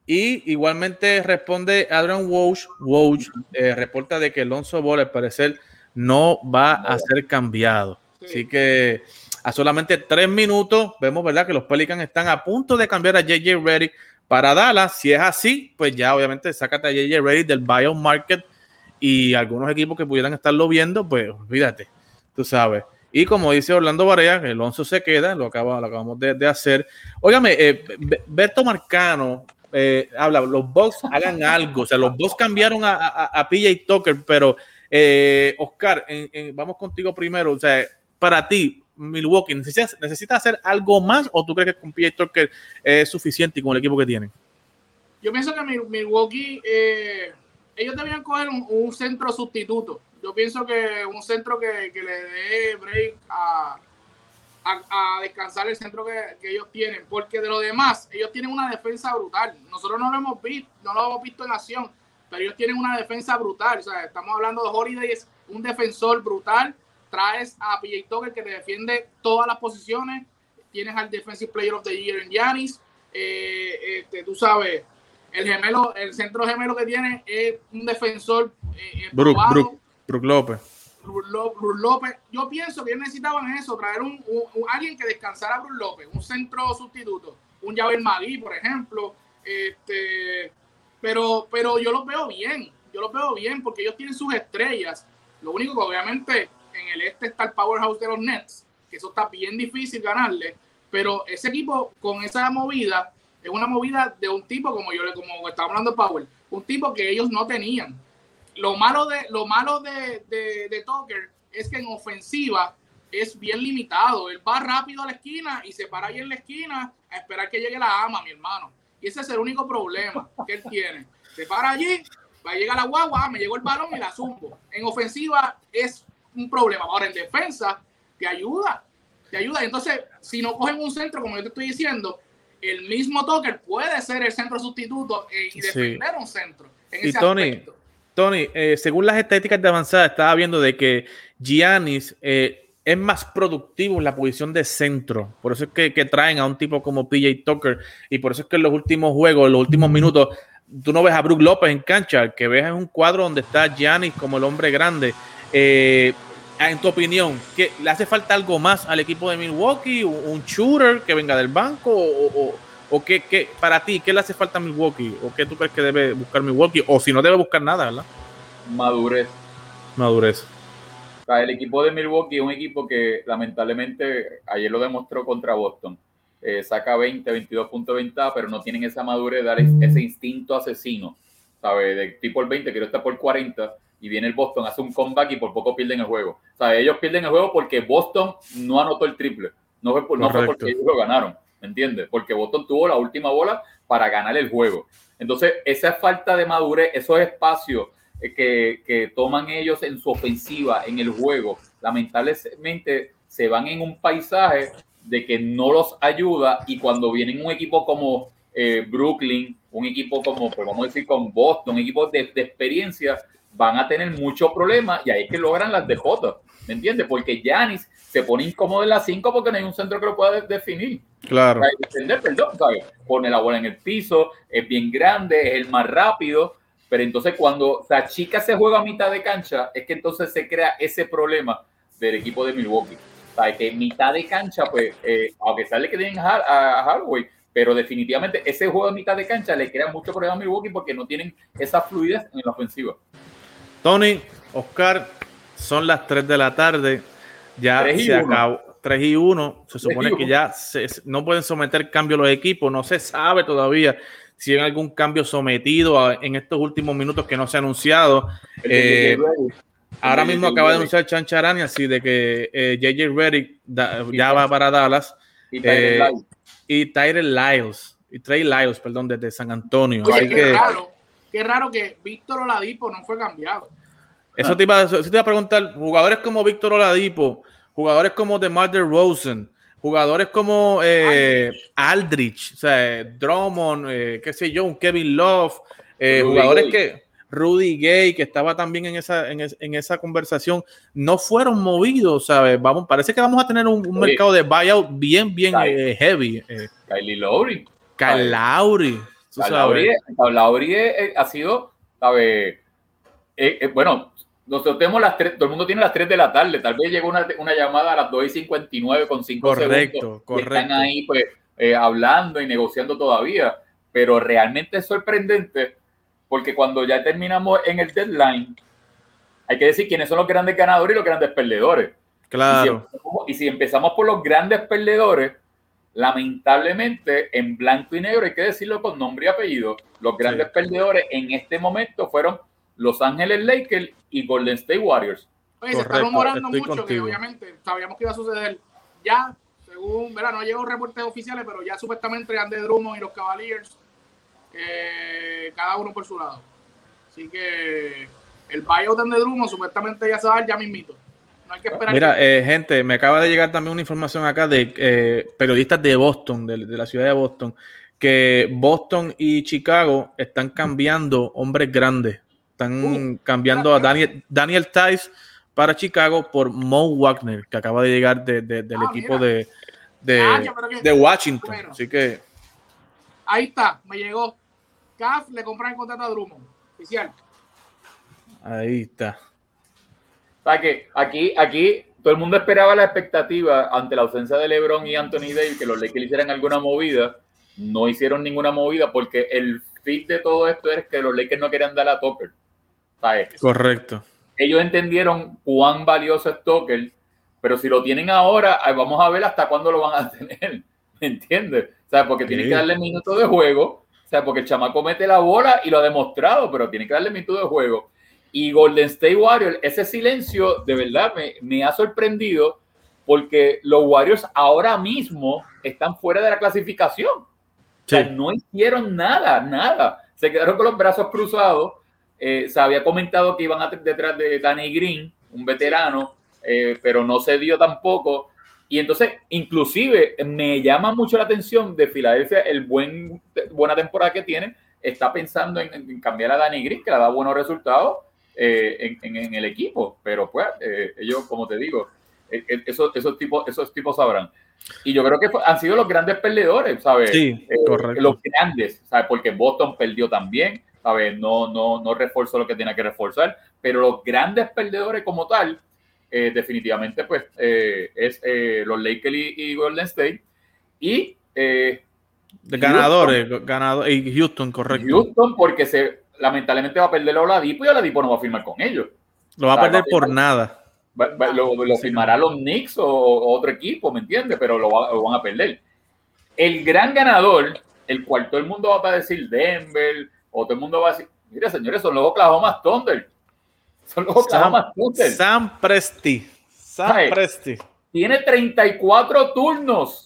Speaker 1: Y igualmente responde Adrian Walsh. Walsh eh, reporta de que Alonso Ball al parecer no va a ser cambiado. Así que a solamente tres minutos, vemos, ¿verdad? Que los Pelicans están a punto de cambiar a JJ Reddick para Dallas. Si es así, pues ya obviamente sácate a JJ Reddick del bio market y algunos equipos que pudieran estarlo viendo, pues olvídate, tú sabes. Y como dice Orlando Barea, el Alonso se queda, lo, acaba, acabamos de, hacer. Óigame, eh, Berto Marcano eh, habla, los Bucks hagan algo. O sea, los Bucks cambiaron a, a, PJ Tucker, pero eh, Oscar, vamos contigo primero. O sea, para ti, Milwaukee necesita, necesita hacer algo más o tú crees que con PJ Tucker es suficiente con el equipo que tienen?
Speaker 2: Yo pienso que Milwaukee, eh, ellos deberían coger un, centro sustituto. Yo pienso que un centro que, le dé break a, a, descansar el centro que, ellos tienen, porque de lo demás, ellos tienen una defensa brutal. Nosotros no lo hemos visto, no lo hemos visto en acción, pero ellos tienen una defensa brutal. O sea, estamos hablando de Holiday, es un defensor brutal traes a PJ Tucker que te defiende todas las posiciones, tienes al Defensive Player of the Year en Yanis, eh, este, tú sabes, el gemelo, el centro gemelo que tiene es un defensor
Speaker 1: eh, Brook, López.
Speaker 2: Brook, López. Yo pienso que necesitaban eso, traer un, alguien que descansara a Brook López, un centro sustituto, un Javier Magui, por ejemplo. Este, pero, pero yo los veo bien, yo los veo bien porque ellos tienen sus estrellas. Lo único que obviamente en el este está el powerhouse de los Nets, que eso está bien difícil ganarle, pero ese equipo con esa movida es una movida de un tipo como yo le como estaba hablando Power, un tipo que ellos no tenían. Lo malo de lo malo de, de, Tucker es que en ofensiva es bien limitado. Él va rápido a la esquina y se para ahí en la esquina a esperar que llegue la ama, mi hermano. Y ese es el único problema que él tiene. Se para allí, va a llegar la guagua, me llegó el balón y la zumbo. En ofensiva es un problema. Ahora en defensa te ayuda, te ayuda. Entonces, si no cogen un centro, como yo te estoy diciendo, el mismo Tucker puede ser el centro sustituto y defender un centro.
Speaker 1: y Tony, Tony, eh, según las estadísticas de avanzada, estaba viendo de que Giannis eh, es más productivo en la posición de centro. Por eso es que, que, traen a un tipo como PJ Tucker. Y por eso es que en los últimos juegos, en los últimos minutos, tú no ves a Brook López en cancha, que ves en un cuadro donde está Giannis como el hombre grande. Eh, en tu opinión, ¿qué, ¿le hace falta algo más al equipo de Milwaukee? ¿Un shooter que venga del banco? ¿O, o, o qué, qué, para ti, qué le hace falta a Milwaukee? ¿O qué tú crees que debe buscar Milwaukee? O si no debe buscar nada, ¿verdad?
Speaker 4: Madurez.
Speaker 1: Madurez.
Speaker 4: O sea, el equipo de Milwaukee es un equipo que lamentablemente ayer lo demostró contra Boston. Eh, saca 20, 22 puntos de ventaja, pero no tienen esa madurez de dar ese instinto asesino, ¿sabes? De tipo el 20, quiero estar por 40 y viene el Boston, hace un comeback y por poco pierden el juego. O sea, ellos pierden el juego porque Boston no anotó el triple. No fue, por, no fue porque ellos lo ganaron, ¿me entiendes? Porque Boston tuvo la última bola para ganar el juego. Entonces, esa falta de madurez, esos espacios que, que toman ellos en su ofensiva, en el juego, lamentablemente se van en un paisaje de que no los ayuda y cuando viene un equipo como eh, Brooklyn, un equipo como, pues vamos a decir, con Boston, un equipo de, de experiencia, van a tener muchos problemas y ahí es que logran las DJ, ¿me entiendes? Porque Yanis se pone incómodo en las 5 porque no hay un centro que lo pueda definir.
Speaker 1: Claro.
Speaker 4: Defender, perdón, ¿sabes? Pone la bola en el piso, es bien grande, es el más rápido, pero entonces cuando la chica se juega a mitad de cancha, es que entonces se crea ese problema del equipo de Milwaukee. ¿Sabes? Que en mitad de cancha, pues, eh, aunque sale que tienen a, a Hardway, pero definitivamente ese juego de mitad de cancha le crea mucho problema a Milwaukee porque no tienen esa fluidez en la ofensiva.
Speaker 1: Tony, Oscar, son las 3 de la tarde. Ya se acabó. 3 y 1. Se supone que ya se, no pueden someter cambio los equipos. No se sabe todavía si hay algún cambio sometido a, en estos últimos minutos que no se ha anunciado. Eh, ahora mismo acaba de anunciar Chancharani así de que eh, JJ Reddick da, ya va para Dallas.
Speaker 4: Y Tyler
Speaker 1: eh, y Lyles. Y Trey Lyles, perdón, desde San Antonio.
Speaker 2: Oye,
Speaker 1: así que,
Speaker 2: raro, qué raro que Víctor Oladipo no fue cambiado.
Speaker 1: Eso te, iba, eso te iba a preguntar, jugadores como Víctor Oladipo, jugadores como DeMar DeRozan, jugadores como eh, Aldrich, o sea, Drummond, eh, qué sé yo, un Kevin Love, eh, jugadores Gay. que Rudy Gay, que estaba también en esa, en, es, en, esa conversación, no fueron movidos, ¿sabes? Vamos, parece que vamos a tener un, un mercado de buyout bien, bien eh, heavy.
Speaker 4: Kylie Lowry.
Speaker 1: Kyle Lowry.
Speaker 4: Lowry, Lowry ha sido, ¿sabes? bueno, nosotros tenemos las 3, todo el mundo tiene las 3 de la tarde, tal vez llegó una, una llamada a las 2 y 59 con 5
Speaker 1: correcto,
Speaker 4: segundos.
Speaker 1: Correcto,
Speaker 4: Están ahí pues eh, hablando y negociando todavía, pero realmente es sorprendente porque cuando ya terminamos en el deadline, hay que decir quiénes son los grandes ganadores y los grandes perdedores.
Speaker 1: Claro.
Speaker 4: Y si, empezamos, y si empezamos por los grandes perdedores, lamentablemente en blanco y negro, hay que decirlo con nombre y apellido, los grandes sí. perdedores en este momento fueron los Ángeles Lakers y Golden State Warriors.
Speaker 2: Oye, se está rumorando mucho contigo. que obviamente sabíamos que iba a suceder. Ya, según, verá, no llegó reportes oficiales, pero ya supuestamente Andy Drummond y los Cavaliers, eh, cada uno por su lado. Así que el buyout de Andy Drummond supuestamente ya se va a dar ya mismito. No hay que esperar.
Speaker 1: Mira, eh, gente, me acaba de llegar también una información acá de eh, periodistas de Boston, de, de la ciudad de Boston, que Boston y Chicago están cambiando hombres grandes están uh, cambiando a Daniel, Daniel Tice para Chicago por Mo Wagner, que acaba de llegar de, de, del ah, equipo de, ah, Washington. Así que.
Speaker 2: Ahí está, me llegó. CAF le compran el contrato a Drummond. Oficial.
Speaker 1: Ahí está.
Speaker 4: O sea que aquí, aquí todo el mundo esperaba la expectativa ante la ausencia de LeBron y Anthony Davis que los Lakers hicieran alguna movida. No hicieron ninguna movida porque el fit de todo esto es que los Lakers no querían dar a Tucker. ¿sabes?
Speaker 1: Correcto.
Speaker 4: Ellos entendieron cuán valioso es Tucker, pero si lo tienen ahora, vamos a ver hasta cuándo lo van a tener. ¿Me entiendes? O sea, porque sí. tiene que darle minutos de juego. O sea, porque el chamaco mete la bola y lo ha demostrado, pero tiene que darle minutos de juego. Y Golden State Warriors, ese silencio de verdad me, me ha sorprendido porque los Warriors ahora mismo están fuera de la clasificación. Sí. O sea, no hicieron nada, nada. Se quedaron con los brazos cruzados eh, se había comentado que iban a detrás de Danny Green, un veterano, eh, pero no se dio tampoco. Y entonces, inclusive, me llama mucho la atención de Filadelfia el buen buena temporada que tiene está pensando en, cambiar a Danny Green, que le da buenos resultados eh, en, el equipo. Pero pues, eh, ellos, como te digo, eh, esos, esos, tipos, esos tipos sabrán. Y yo creo que han sido los grandes perdedores, ¿sabes?
Speaker 1: Sí, correcto.
Speaker 4: Los grandes, ¿sabes? Porque Boston perdió también, ¿sabes? No, no, no reforzó lo que tenía que reforzar, pero los grandes perdedores como tal, definitivamente, pues, es los Lakers y, Golden State. Y
Speaker 1: ganadores, ganador, y Houston, correcto.
Speaker 4: Houston, porque se lamentablemente va a perder a Oladipo y Oladipo no va a firmar con ellos.
Speaker 1: Lo va a perder por nada.
Speaker 4: lo, firmará los Knicks o, otro equipo, ¿me entiendes? Pero lo, van a perder. El gran ganador, el cual todo el mundo va a decir Denver, o todo el mundo va a decir, mire señores, son los Oklahoma Thunder. Son los Oklahoma Thunder.
Speaker 1: Sam Presti. Sam Presti.
Speaker 4: Tiene 34 turnos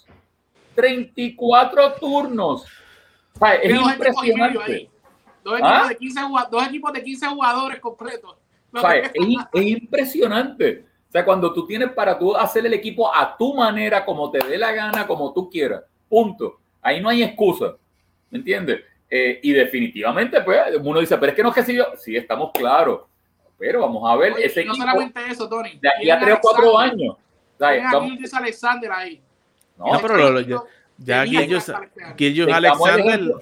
Speaker 4: 34 turnos. es impresionante.
Speaker 2: ¿Ah? Dos, equipos de 15, jugadores completos.
Speaker 4: es, impresionante. O sea, cuando tú tienes para tú hacer el equipo a tu manera, como te dé la gana, como tú quieras. Punto. Ahí no hay excusa. ¿Me entiendes? Eh, y definitivamente, pues, uno dice, pero es que no es que si yo, sí, estamos claros. Pero vamos a ver
Speaker 2: ese no solamente eso, Tony.
Speaker 4: De aquí a tres o cuatro años.
Speaker 2: Alexander ahí.
Speaker 1: No, pero lo, ya, ya ellos, Alexander.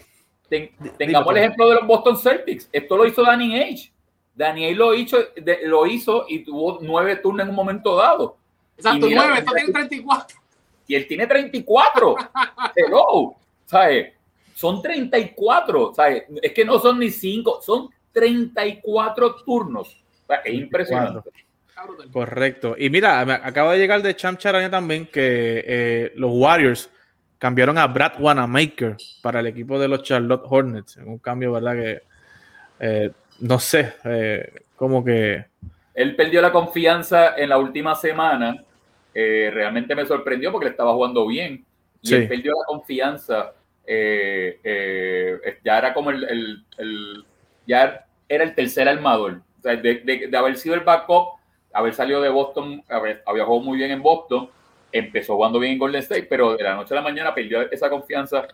Speaker 4: Tengamos el ejemplo de los Boston Celtics. Esto lo hizo Danny Age. Danny Age lo hizo, lo hizo y tuvo nueve turnos en un momento dado.
Speaker 2: Exacto, nueve, esto tiene 34.
Speaker 4: Y él tiene 34. Hello. ¿Sabes? Son 34. ¿sabes? Es que no son ni cinco, son 34 turnos. es impresionante.
Speaker 1: Correcto. Y mira, acaba de llegar de Champ Charaña también que eh, los Warriors cambiaron a Brad Wanamaker para el equipo de los Charlotte Hornets. Un cambio, ¿verdad? Que eh, no sé, eh, como que.
Speaker 4: Él perdió la confianza en la última semana. realmente me sorprendió porque le estaba jugando bien. Y él perdió la confianza. ya era como el, Ya era el tercer armador. de, de haber sido el backup haber salido de Boston, había jugado muy bien en Boston, empezó jugando bien en Golden State, pero de la noche a la mañana perdió esa confianza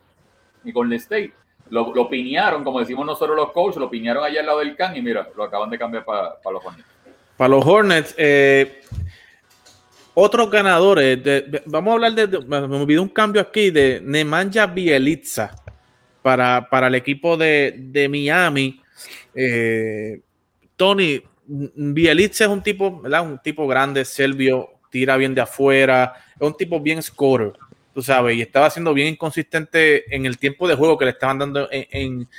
Speaker 4: en Golden State. Lo, lo piñaron, como decimos nosotros los coaches, lo piñaron allá al lado del can y mira, lo acaban de cambiar para, los Hornets.
Speaker 1: Para los Hornets, eh, otros ganadores, vamos a hablar de, me olvidó un cambio aquí de Nemanja Bielitsa para, para el equipo de, Miami. Eh, Tony, Bielitsa es un tipo, ¿verdad? Un tipo grande, serbio, tira bien de afuera, es un tipo bien scorer, tú sabes, y estaba siendo bien inconsistente en el tiempo de juego que le estaban dando en,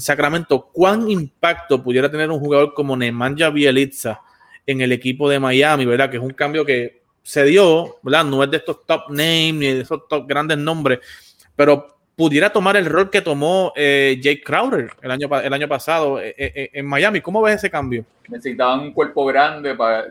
Speaker 1: Sacramento. ¿Cuán impacto pudiera tener un jugador como Nemanja Bielitsa en el equipo de Miami, verdad? Que es un cambio que se dio, ¿verdad? No es de estos top names ni de esos top grandes nombres, pero pudiera tomar el rol que tomó eh, Jake Crowder el año, el año pasado eh, eh, en Miami. ¿Cómo ves ese cambio?
Speaker 4: Necesitaban un cuerpo grande para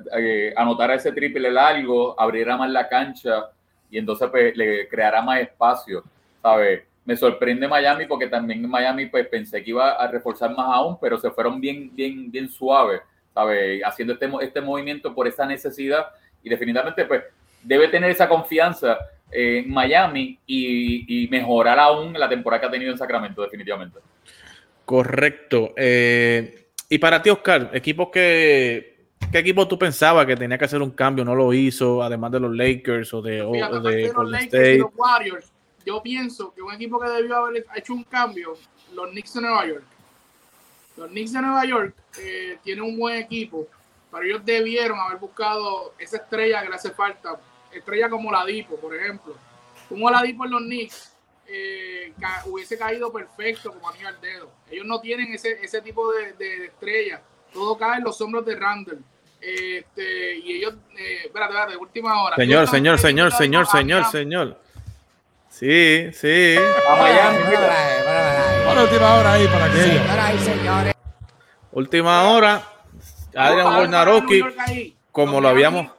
Speaker 4: anotar ese triple largo, abriera más la cancha y entonces pues, le creara más espacio, ¿sabes? Me sorprende Miami porque también en Miami pues pensé que iba a reforzar más aún, pero se fueron bien, bien, bien suaves, ¿sabes? Haciendo este, este movimiento por esa necesidad y definitivamente pues debe tener esa confianza en Miami y, mejorar aún la temporada que ha tenido en Sacramento, definitivamente.
Speaker 1: Correcto. Eh, y para ti, Oscar, equipos que. ¿Qué equipo tú pensabas que tenía que hacer un cambio? No lo hizo, además de los Lakers o de,
Speaker 2: los Lakers los Warriors. Yo pienso que un equipo que debió haber hecho un cambio, los Knicks de Nueva York. Los Knicks de Nueva York eh, tienen un buen equipo, pero ellos debieron haber buscado esa estrella que le hace falta estrella como Ladipo, por ejemplo. Como Ladipo en los Knicks eh, hubiese caído perfecto como anillo al dedo. Ellos no tienen ese, ese tipo de, de, estrella. Todo cae en los hombros de Randall. Este, y ellos, eh, espérate, espérate, última hora.
Speaker 1: Señor, señor, señor, señor, señor, señor. Sí, sí.
Speaker 4: A Miami.
Speaker 1: Bueno, última hora ahí para que Última hora. Adrian Wojnarowski, como lo habíamos,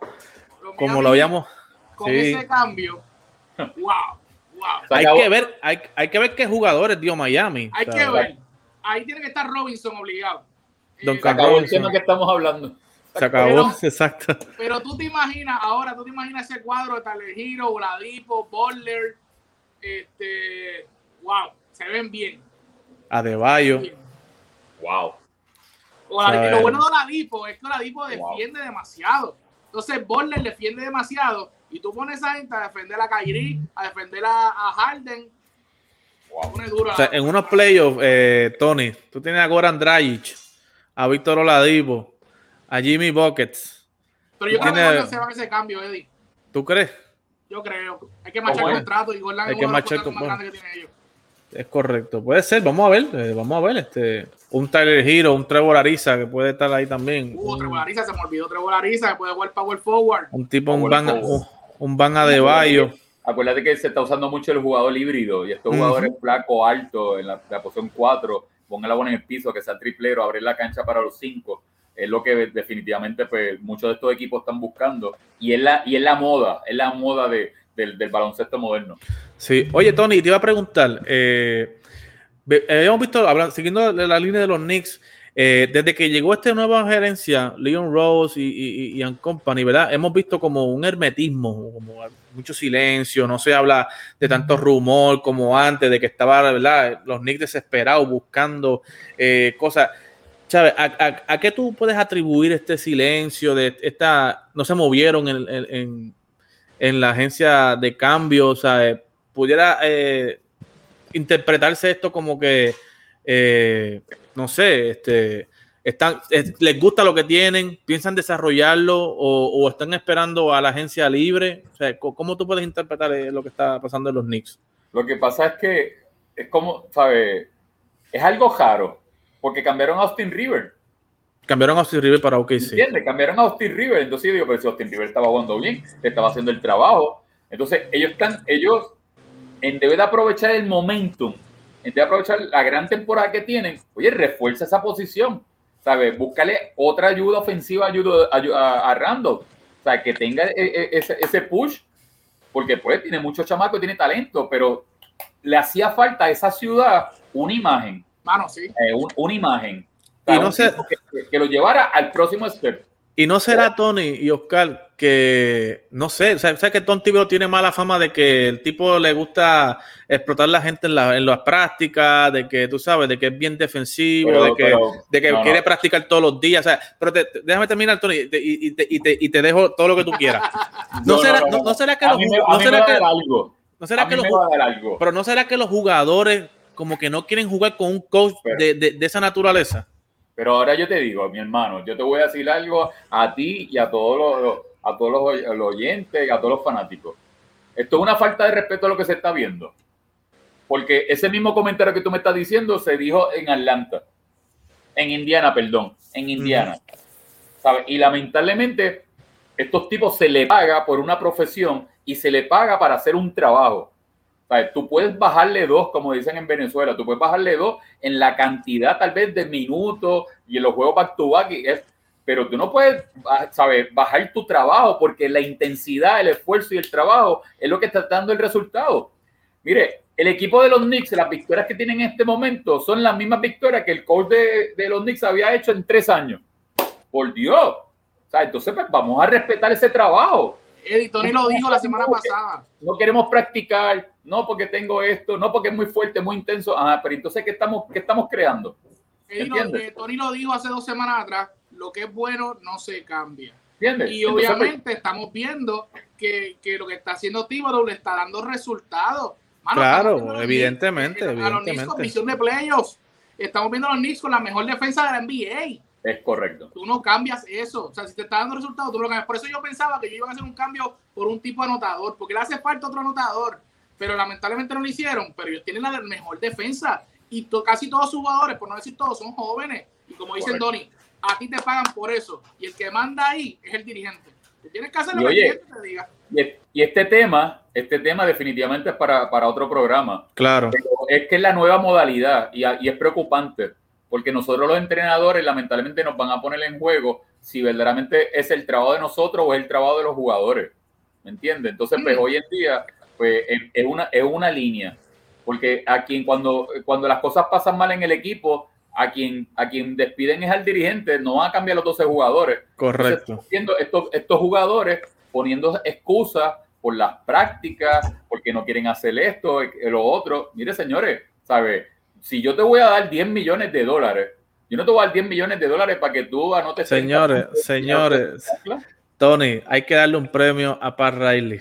Speaker 1: como lo habíamos
Speaker 2: con ese cambio, wow, wow.
Speaker 1: Hay que ver, hay, hay, que ver qué jugadores dio Miami.
Speaker 2: Hay que ver. Ahí tiene que estar Robinson obligado.
Speaker 4: Don eh, Robinson. que estamos hablando.
Speaker 1: Se acabó, exacto.
Speaker 2: Pero tú te imaginas, ahora tú te imaginas ese cuadro de Talejiro, Oladipo, Butler, este, wow, se ven bien.
Speaker 1: Adebayo.
Speaker 4: Wow.
Speaker 2: lo bueno de Oladipo es que Oladipo defiende demasiado. Entonces Borler defiende demasiado y tú pones a gente a defender a Kyrie, a defender a, Harden.
Speaker 1: en unos playoffs, eh, Tony, tú tienes a Goran Dragic, a Víctor Oladipo, a Jimmy Buckets.
Speaker 2: Pero yo creo que se va a ese cambio, Eddie.
Speaker 1: ¿Tú crees?
Speaker 2: Yo creo. Hay que marchar el contrato y Gordon
Speaker 1: Hay que marchar el contrato. Es correcto. Puede ser, vamos a ver, eh, vamos a ver. Este, un Tyler Hero, un Trevor Ariza que puede estar ahí también.
Speaker 2: Uh, Trevor Ariza, se me olvidó Trevor Ariza, que puede jugar Power Forward.
Speaker 1: Un tipo, un van, un, van a de Bayo.
Speaker 4: Acuérdate que se está usando mucho el jugador híbrido y estos jugadores flacos, altos, en la, posición 4, ponga la bola en el piso, que sea triplero, abrir la cancha para los 5 es lo que definitivamente pues, muchos de estos equipos están buscando y es la, y es la moda, es la moda de, del, baloncesto moderno.
Speaker 1: Sí, oye Tony, te iba a preguntar, eh, habíamos visto, siguiendo la línea de los Knicks, eh, desde que llegó esta nueva gerencia, Leon Rose y, y, Company, ¿verdad? Hemos visto como un hermetismo, como mucho silencio, no se habla de tanto rumor como antes, de que estaba, ¿verdad? Los Knicks desesperados buscando eh, cosas. ¿Sabes? ¿A, qué tú puedes atribuir este silencio de esta, no se movieron en, en, la agencia de cambio? ¿sabes? ¿Pudiera eh, interpretarse esto como que, no sé, este, están, les gusta lo que tienen, piensan desarrollarlo o, están esperando a la agencia libre? O sea, ¿cómo tú puedes interpretar eh, lo que está pasando en los Knicks?
Speaker 4: Lo que pasa es que es como, ¿sabes? Es algo raro porque cambiaron a Austin River.
Speaker 1: Cambiaron a Austin River para OKC.
Speaker 4: ¿Entiendes? Cambiaron a Austin River. Entonces yo digo, pero si Austin River estaba jugando bien, estaba haciendo el trabajo. Entonces ellos están, ellos, en vez de aprovechar el momentum, en vez de aprovechar la gran temporada que tienen, oye, refuerza esa posición. ¿Sabes? Búscale otra ayuda ofensiva ayuda, a, a, Randall. O sea, que tenga e, e, ese, ese push, porque pues tiene mucho chamaco, tiene talento, pero le hacía falta a esa ciudad una imagen
Speaker 2: Mano, sí.
Speaker 4: Eh, una imagen. y no que, lo llevara al próximo step.
Speaker 1: Y no será Tony y Oscar que, no sé, sea, que Tony Tibero tiene mala fama de que el tipo le gusta explotar a la gente en, en, las prácticas, de que tú sabes, de que es bien defensivo, de que, de que quiere practicar todos los días. O sea, pero déjame terminar, Tony, y te, y, te, y, te, y te dejo todo lo que tú quieras. No, será, no, será que los, no será que, no será que los, pero no será que los jugadores como que no quieren jugar con un coach de, esa naturaleza.
Speaker 4: Pero ahora yo te digo, mi hermano, yo te voy a decir algo a ti y a todos los, a todos los, oyentes y a todos los fanáticos. Esto es una falta de respeto a lo que se está viendo. Porque ese mismo comentario que tú me estás diciendo se dijo en Atlanta, en Indiana, perdón, en Indiana. Y lamentablemente, estos tipos se le paga por una profesión y se le paga para hacer un trabajo. Tú puedes bajarle dos, como dicen en Venezuela, tú puedes bajarle dos en la cantidad tal vez de minutos y en los juegos back to back, pero tú no puedes ¿sabes? bajar tu trabajo porque la intensidad, el esfuerzo y el trabajo es lo que está dando el resultado. Mire, el equipo de los Knicks, las victorias que tienen en este momento son las mismas victorias que el coach de, de los Knicks había hecho en tres años. Por Dios. entonces, pues, vamos a respetar ese trabajo.
Speaker 2: Eddie, Tony lo dijo la semana pasada.
Speaker 4: No queremos practicar, no porque tengo esto, no porque es muy fuerte, muy intenso. Ah, pero entonces, ¿qué estamos, qué estamos creando?
Speaker 2: Eh, Tony lo dijo hace dos semanas atrás, lo que es bueno no se cambia. Y obviamente estamos viendo que, que, lo que está haciendo Thibodeau le está dando resultados.
Speaker 1: claro, evidentemente. A los Knicks
Speaker 2: con visión de playoffs. Estamos viendo a los Knicks con la mejor defensa de la NBA.
Speaker 4: Es correcto.
Speaker 2: Tú no cambias eso. O sea, si te está dando resultados, tú lo cambias. Por eso yo pensaba que yo iba a hacer un cambio por un tipo de anotador, porque le hace falta otro anotador. Pero lamentablemente no lo hicieron. Pero ellos tienen la mejor defensa. Y casi todos sus jugadores, por no decir todos, son jóvenes. Y como dice Donny, a ti te pagan por eso. Y el que manda ahí es el dirigente. tienes que hacer lo que el te diga.
Speaker 4: Y este tema, este tema definitivamente es para, otro programa.
Speaker 1: Claro.
Speaker 4: es que es la nueva modalidad y, y es preocupante porque nosotros los entrenadores lamentablemente nos van a poner en juego si verdaderamente es el trabajo de nosotros o es el trabajo de los jugadores. ¿Me entiendes? Entonces, pues hoy en día, pues es una, es una línea, porque a quien cuando, cuando las cosas pasan mal en el equipo, a quien, a quien despiden es al dirigente, no van a cambiar los 12 jugadores.
Speaker 1: Correcto.
Speaker 4: estos, estos jugadores poniendo excusas por las prácticas, porque no quieren hacer esto, lo otro. Mire, señores, ¿sabe? si yo te voy a dar 10 millones de dólares, yo no te voy a dar 10 millones de dólares para que tú anotes.
Speaker 1: Señores, señores, Tony, hay que darle un premio a Pat Riley.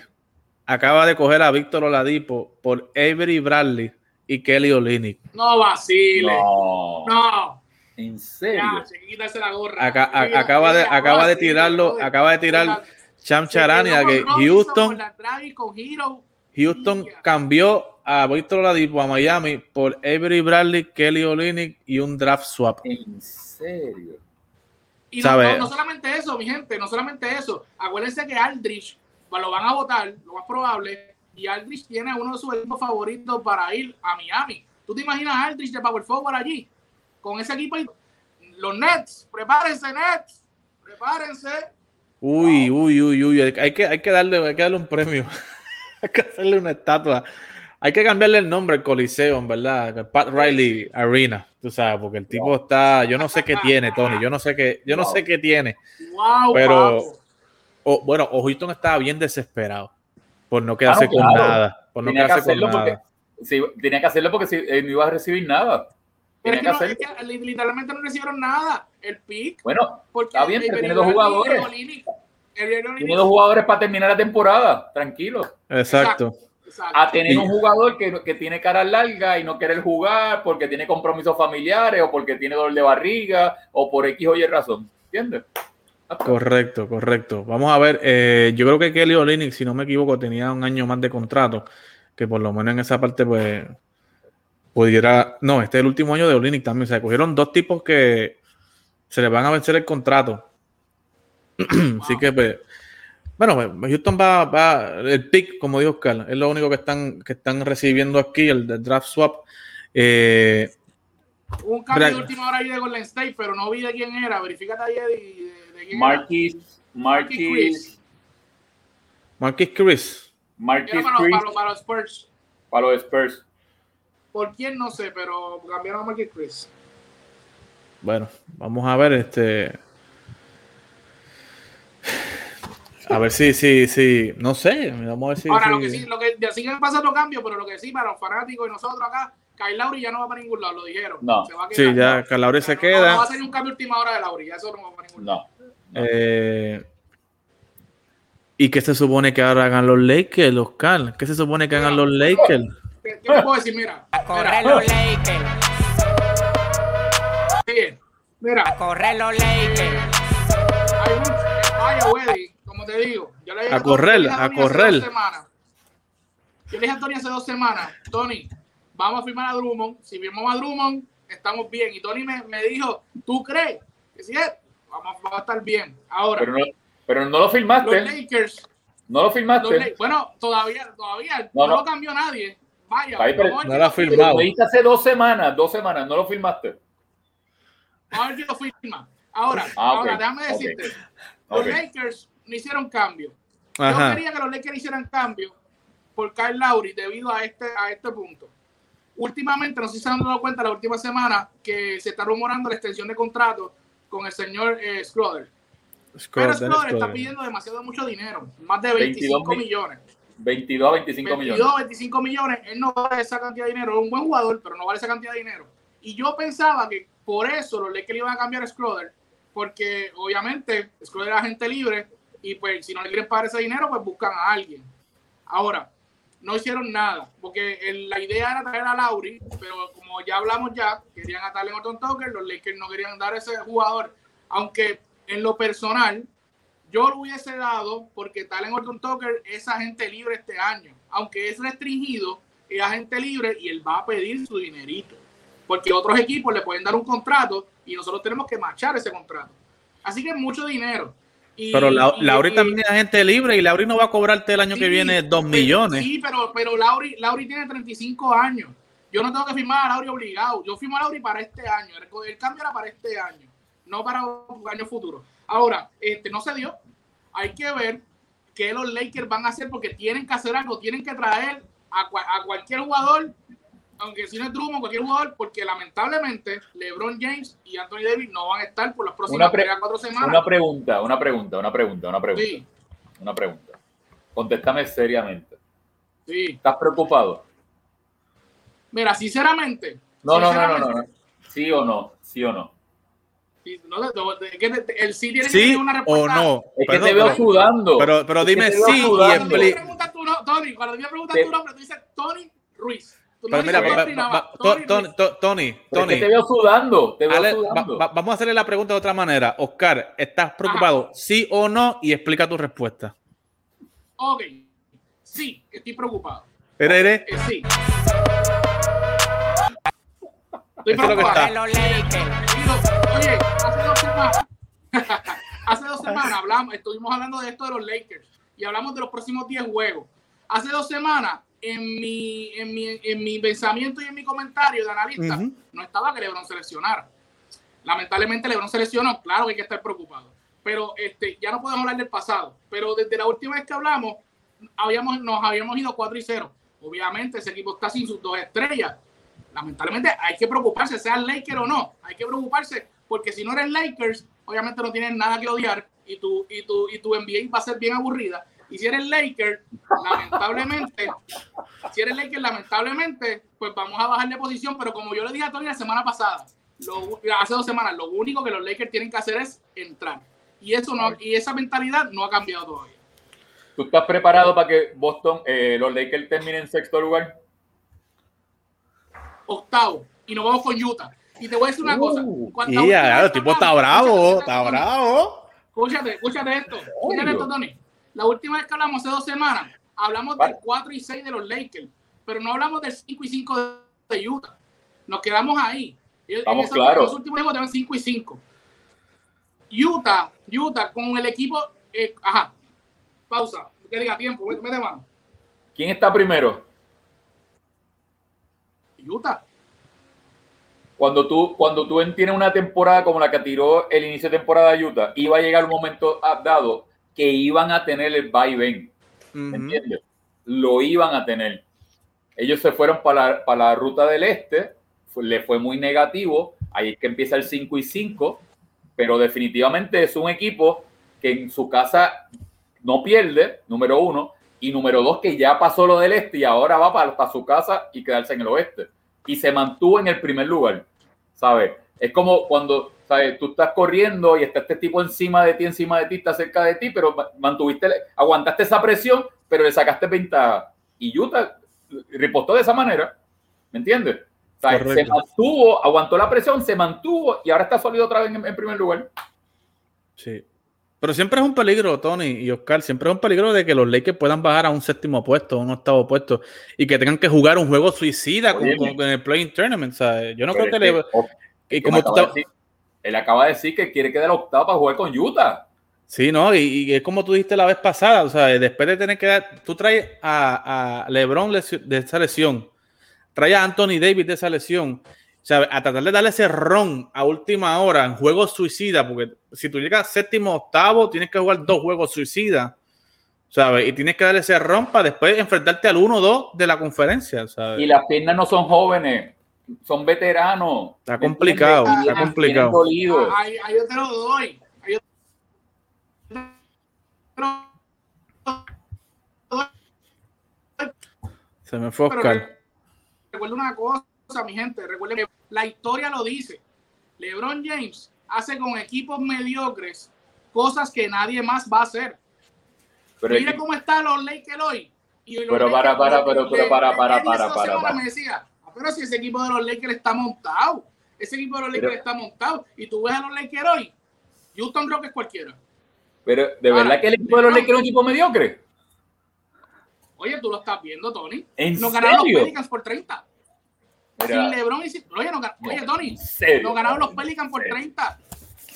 Speaker 1: Acaba de coger a Víctor Oladipo por Avery Bradley y Kelly Olinick.
Speaker 2: No vacile.
Speaker 4: No.
Speaker 2: No.
Speaker 4: ¿En serio?
Speaker 2: Ya, se quítase la gorra.
Speaker 1: Acá- a-
Speaker 2: Mira,
Speaker 1: acaba de, acaba tirarlo, acaba de tirar Cham
Speaker 2: quedó
Speaker 1: Charania
Speaker 2: con
Speaker 1: que Houston. Houston cambió a Víctor Oladipo a Miami por Avery Bradley, Kelly Olinick y un draft swap.
Speaker 4: ¿En serio?
Speaker 2: Y no, no, no solamente eso, mi gente, no solamente eso. Acuérdense que Aldrich lo van a votar, lo más probable, y Aldrich tiene uno de sus equipos favoritos para ir a Miami. ¿Tú te imaginas a Aldrich de Power Forward allí? Con ese equipo ahí. Los Nets, prepárense, Nets, prepárense.
Speaker 1: Uy, uy, uy, uy. Hay que, hay que darle, hay que darle un premio. hay que hacerle una estatua. Hay que cambiarle el nombre al Coliseo, en verdad. Pat Riley Arena, tú sabes, porque el tipo está, yo no sé qué tiene, Tony. Yo no sé qué, yo no
Speaker 4: Wow.
Speaker 1: sé qué tiene.
Speaker 2: Wow,
Speaker 1: Pero-. O, bueno, o Houston estaba bien desesperado por no quedarse
Speaker 4: Ah, no,
Speaker 1: con nada. Por no
Speaker 4: tenía que
Speaker 1: quedarse con
Speaker 4: porque,
Speaker 1: nada.
Speaker 4: sí, tenía que hacerlo porque si, eh, no iba a recibir nada.
Speaker 2: Pero
Speaker 4: Tenía
Speaker 2: es que,
Speaker 4: que
Speaker 2: no,
Speaker 4: hacerlo.
Speaker 2: es que li- literalmente no recibieron nada. El pick.
Speaker 4: Bueno,
Speaker 2: Porque
Speaker 4: Está bien, pero tiene dos jugadores. tiene dos jugadores para terminar la temporada, tranquilo.
Speaker 1: Exacto.
Speaker 2: Exacto.
Speaker 4: A tener un jugador que, que tiene cara larga y no querer jugar porque tiene compromisos familiares o porque tiene dolor de barriga o por X o Y razón. ¿Entiendes?
Speaker 1: Correcto, correcto. Vamos a ver. eh, yo creo que Kelly Olynyk, si no me equivoco, tenía un año más de contrato, que por lo menos en esa parte, pues, pudiera. No, este es el último año de Olynyk también. O sea, cogieron dos tipos que se les van a vencer el contrato. Así que, pues, bueno, pues, Houston va, va, el pick, como dijo Oscar, es lo único que están, que están recibiendo aquí, el del draft swap. Eh,
Speaker 2: Hubo un cambio de última hora ahí de Golden State, pero no vi de quién era. Verifícate ahí
Speaker 4: Marquis,
Speaker 2: Marquis
Speaker 4: Marquis,
Speaker 2: Chris.
Speaker 1: Marquis Chris.
Speaker 4: Marquis
Speaker 2: para, los Spurs.
Speaker 4: para los Spurs.
Speaker 2: ¿Por quién? No sé, pero cambiaron a Marquis Chris.
Speaker 1: Bueno, vamos a ver este. A ver si, si, si, no sé, vamos a ver si.
Speaker 2: Ahora, lo que sí, lo que ya siguen pasando cambios, pero lo que sí, para los fanáticos y nosotros acá, Kyle Lowry ya no va para ningún lado, lo dijeron.
Speaker 4: No.
Speaker 2: Se va a
Speaker 1: Sí, ya Calabria se
Speaker 2: No,
Speaker 1: queda.
Speaker 2: No, va a ser un cambio última hora de Lowry, ya eso no va para ningún lado.
Speaker 4: No.
Speaker 1: Eh, ¿Y qué se supone que ahora hagan los Lakers, los Cal? ¿Qué se supone que hagan los Lakers?
Speaker 2: ¿Qué, qué te puedo decir? Mira,
Speaker 3: A correr
Speaker 2: mira,
Speaker 3: los Lakers,
Speaker 2: sí, mira,
Speaker 3: a correr los Lakers.
Speaker 2: hay un vaya Weddy, como te digo. Yo le dije
Speaker 1: A
Speaker 2: Tony-
Speaker 1: correr,
Speaker 2: yo le dije
Speaker 1: a
Speaker 2: Tony hace
Speaker 1: correr.
Speaker 2: dos semanas. Yo le dije a Tony hace dos semanas, Tony, vamos a firmar a Drummond. Si firmamos a Drummond, estamos bien. Y Tony me, me dijo, ¿tú crees? Que sí, vamos, vamos a estar bien. Ahora,
Speaker 4: Pero no, pero no lo
Speaker 2: los
Speaker 4: filmaste.
Speaker 2: Lakers,
Speaker 4: No lo
Speaker 2: los
Speaker 4: filmaste.
Speaker 2: Lakers- bueno, todavía, todavía
Speaker 4: No,
Speaker 2: no,
Speaker 4: no.
Speaker 2: lo cambió nadie. Vaya,
Speaker 4: Ahí, pero
Speaker 1: no
Speaker 2: lo firma.
Speaker 1: firmado.
Speaker 4: Lo dijiste hace dos semanas, dos semanas, no lo filmaste.
Speaker 2: A ver lo firma. Ahora,
Speaker 4: Ah,
Speaker 2: ahora déjame decirte, los. Lakers no hicieron cambio. Yo
Speaker 1: Ajá.
Speaker 2: quería que los Lakers hicieran cambio por Kyle Lowry debido a este, a este punto. Últimamente, no sé si se han dado cuenta la última semana que se está rumorando la extensión de contrato con el señor eh, Schroeder. Pero Schroeder está pidiendo demasiado mucho dinero, más de 25
Speaker 4: 22 mil-
Speaker 2: millones.
Speaker 4: 22 a 25
Speaker 2: 22,
Speaker 4: millones.
Speaker 2: 25 millones, él no vale esa cantidad de dinero, es un buen jugador, pero no vale esa cantidad de dinero. Y yo pensaba que por eso los Lakers iban a cambiar a Schroeder, porque obviamente Schroeder era agente libre y pues si no le quieren pagar ese dinero, pues buscan a alguien. Ahora, no hicieron nada, porque la idea era traer a Lauri, pero como ya hablamos ya, querían a Talen Horton Tucker, los Lakers no querían dar ese jugador, aunque en lo personal, yo lo hubiese dado porque Talen Horton Tucker es agente libre este año. Aunque es restringido, es agente libre y él va a pedir su dinerito. Porque otros equipos le pueden dar un contrato y nosotros tenemos que machar ese contrato. Así que mucho dinero. Y-
Speaker 1: Pero la,
Speaker 2: y-
Speaker 1: Lauri
Speaker 2: y-
Speaker 1: también es agente libre y Lauri no va a cobrarte el año que
Speaker 2: Sí,
Speaker 1: viene dos
Speaker 2: pero-
Speaker 1: millones.
Speaker 2: Sí, pero, pero Lauri, Lauri tiene 35 años. Yo no tengo que firmar a Lauri obligado. Yo firmo a Lauri para este año. El, el cambio era para este año, no para un año futuro. Ahora, este no se dio. Hay que ver qué los Lakers van a hacer porque tienen que hacer algo. Tienen que traer a, a cualquier jugador, aunque si no es Drummond, cualquier jugador, porque lamentablemente LeBron James y Anthony Davis no van a estar por las próximas cuatro semanas.
Speaker 4: Una pregunta, una pregunta, una pregunta, una pregunta,
Speaker 2: sí,
Speaker 4: una pregunta. Contéstame seriamente.
Speaker 2: sí.
Speaker 4: ¿Estás preocupado?
Speaker 2: Mira, sinceramente,
Speaker 4: No, no, no, no, no, no. Sí o no, sí o no.
Speaker 2: Sí, no, que el sí tiene que
Speaker 1: ¿Sí
Speaker 2: tener una
Speaker 1: o
Speaker 2: respuesta.
Speaker 1: no?
Speaker 4: Es que
Speaker 1: Perdón,
Speaker 4: te veo
Speaker 1: pero-
Speaker 4: sudando.
Speaker 1: Pero, pero
Speaker 4: que
Speaker 1: dime
Speaker 4: te
Speaker 1: sí y
Speaker 4: sudando.
Speaker 2: Cuando me
Speaker 1: expli-
Speaker 2: preguntas tu no- Tony, cuando me preguntas
Speaker 1: Te-
Speaker 2: tu nombre, tú dices Tony Ruiz.
Speaker 1: Pero mira,
Speaker 2: Tony Tony
Speaker 4: te veo sudando, te veo
Speaker 1: Ale, va-
Speaker 4: sudando.
Speaker 1: va- vamos a hacerle la pregunta de otra manera. Oscar, ¿estás preocupado? ¿Sí o no? Y explica tu respuesta.
Speaker 2: Ok, sí, estoy preocupado.
Speaker 1: Ere, ere.
Speaker 2: Eh, sí. Estoy preocupado. Oye, hace dos semanas, hace dos semanas hablamos, estuvimos hablando de esto de los Lakers y hablamos de los próximos 10 juegos. Hace dos semanas, en mi, en mi, en mi pensamiento y en mi comentario de analista, no estaba que LeBron seleccionara. Lamentablemente LeBron seleccionó, claro que hay que estar preocupado. Pero este, ya no podemos hablar del pasado. Pero desde la última vez que hablamos, habíamos, nos habíamos ido 4 y 0. Obviamente ese equipo está sin sus dos estrellas. Lamentablemente hay que preocuparse, sea Lakers o no. Hay que preocuparse porque si no eres Lakers, obviamente no tienes nada que odiar y tu, y tu, y tu NBA va a ser bien aburrida. Y si eres Lakers, lamentablemente, si eres Lakers, lamentablemente, pues vamos a bajar de posición. Pero como yo le dije a Tony la semana pasada, lo- hace dos semanas, lo único que los Lakers tienen que hacer es entrar. Y eso no, y esa mentalidad no ha cambiado todavía.
Speaker 4: ¿Tú estás preparado para que Boston, eh, los Lakers terminen en sexto lugar?
Speaker 2: Octavo. Y nos vamos con Utah. Y te voy a decir una cosa.
Speaker 4: Uh,
Speaker 2: Cuando-
Speaker 1: Y
Speaker 2: la última
Speaker 1: ya,
Speaker 2: vez
Speaker 1: el tipo está bravo,
Speaker 2: escúchate,
Speaker 1: está bravo.
Speaker 2: Escúchate, escúchate esto. Escúchate esto, Tony. La última vez que hablamos hace dos semanas, hablamos
Speaker 4: Vale.
Speaker 2: del 4 y 6 de los Lakers, pero no hablamos del 5 y 5 de- Utah. Nos quedamos ahí.
Speaker 4: Estamos claros.
Speaker 2: Los últimos juegos te van 5 y 5. Utah, Utah, con el equipo. eh, ajá. Pausa. Que diga tiempo, me de mano.
Speaker 4: ¿Quién está primero?
Speaker 2: Utah.
Speaker 4: Cuando tú, cuando tú tienes una temporada como la que tiró el inicio de temporada de Utah, iba a llegar un momento dado que iban a tener el vaivén. ¿Me
Speaker 1: Ujú.
Speaker 4: entiendes? Lo iban a tener. Ellos se fueron para la, para la ruta del este, fue- le fue muy negativo, ahí es que empieza el 5 y 5, pero definitivamente es un equipo que en su casa no pierde, número uno, y número dos, que ya pasó lo del este y ahora va para, para su casa y quedarse en el oeste. Y se mantuvo en el primer lugar, ¿sabes? Es como cuando, ¿sabes? Tú estás corriendo y está este tipo encima de ti, encima de ti, está cerca de ti, pero ma- mantuviste, aguantaste esa presión, pero le sacaste ventaja. Y Utah ripostó de esa manera, ¿me entiendes? Sea, se mantuvo, aguantó la presión, se mantuvo y ahora está sólido otra vez en, en primer lugar.
Speaker 1: Sí. Pero siempre es un peligro, Tony y Oscar, siempre es un peligro de que los Lakers puedan bajar a un séptimo puesto, a un octavo puesto, y que tengan que jugar un juego suicida con- con el Playing Tournament. ¿sabes? Yo no
Speaker 4: Pero
Speaker 1: creo que
Speaker 4: es
Speaker 1: le. Y como
Speaker 4: me
Speaker 1: tú
Speaker 4: acaba de decir- él acaba de decir que quiere quedar octavo para jugar con Utah.
Speaker 1: Sí, no, y, y es como tú dijiste la vez pasada, o sea, después de tener que dar, tú traes a, a LeBron de esa lesión, traes a Anthony Davis de esa lesión, o sea, a tratar de darle ese ron a última hora en juegos suicidas, porque si tú llegas séptimo, octavo, tienes que jugar dos juegos suicidas, ¿sabes? Y tienes que darle ese ron para después enfrentarte al 1-2 de la conferencia, ¿sabes?
Speaker 4: Y las piernas no son jóvenes, son veteranos.
Speaker 1: Está
Speaker 4: ¿me
Speaker 1: complicado,
Speaker 4: entiendes?
Speaker 2: está
Speaker 1: complicado.
Speaker 2: Ah, Ahí, ahí yo te lo doy. Ahí yo te lo doy.
Speaker 1: Se me fue Oscar.
Speaker 2: re- recuerden una cosa, mi gente. Recuerden que la historia lo dice. LeBron James hace con equipos mediocres cosas que nadie más va a hacer.
Speaker 4: Pero
Speaker 2: Mira cómo están los Lakers hoy. Y los
Speaker 4: Pero para,
Speaker 2: Lakers-
Speaker 4: para, pero- pero para, para, para, para,
Speaker 2: semana
Speaker 4: para.
Speaker 2: Me decía, "Ah, pero si ese equipo de los Lakers está montado. Ese equipo de los Lakers
Speaker 4: Pero-
Speaker 2: está montado. Y tú ves a los Lakers hoy. Houston creo que es cualquiera.
Speaker 4: Pero, ¿de
Speaker 2: Ahora,
Speaker 4: verdad que el equipo de los Lakers es un equipo mediocre?
Speaker 2: Oye, tú lo estás viendo, Tony.
Speaker 4: ¿En
Speaker 2: Nos ganaron los? Pelicans por 30.
Speaker 4: Mira,
Speaker 2: Sin LeBron y sin... Oye, no Oye, Tony, nos ganaron los Pelicans por 30.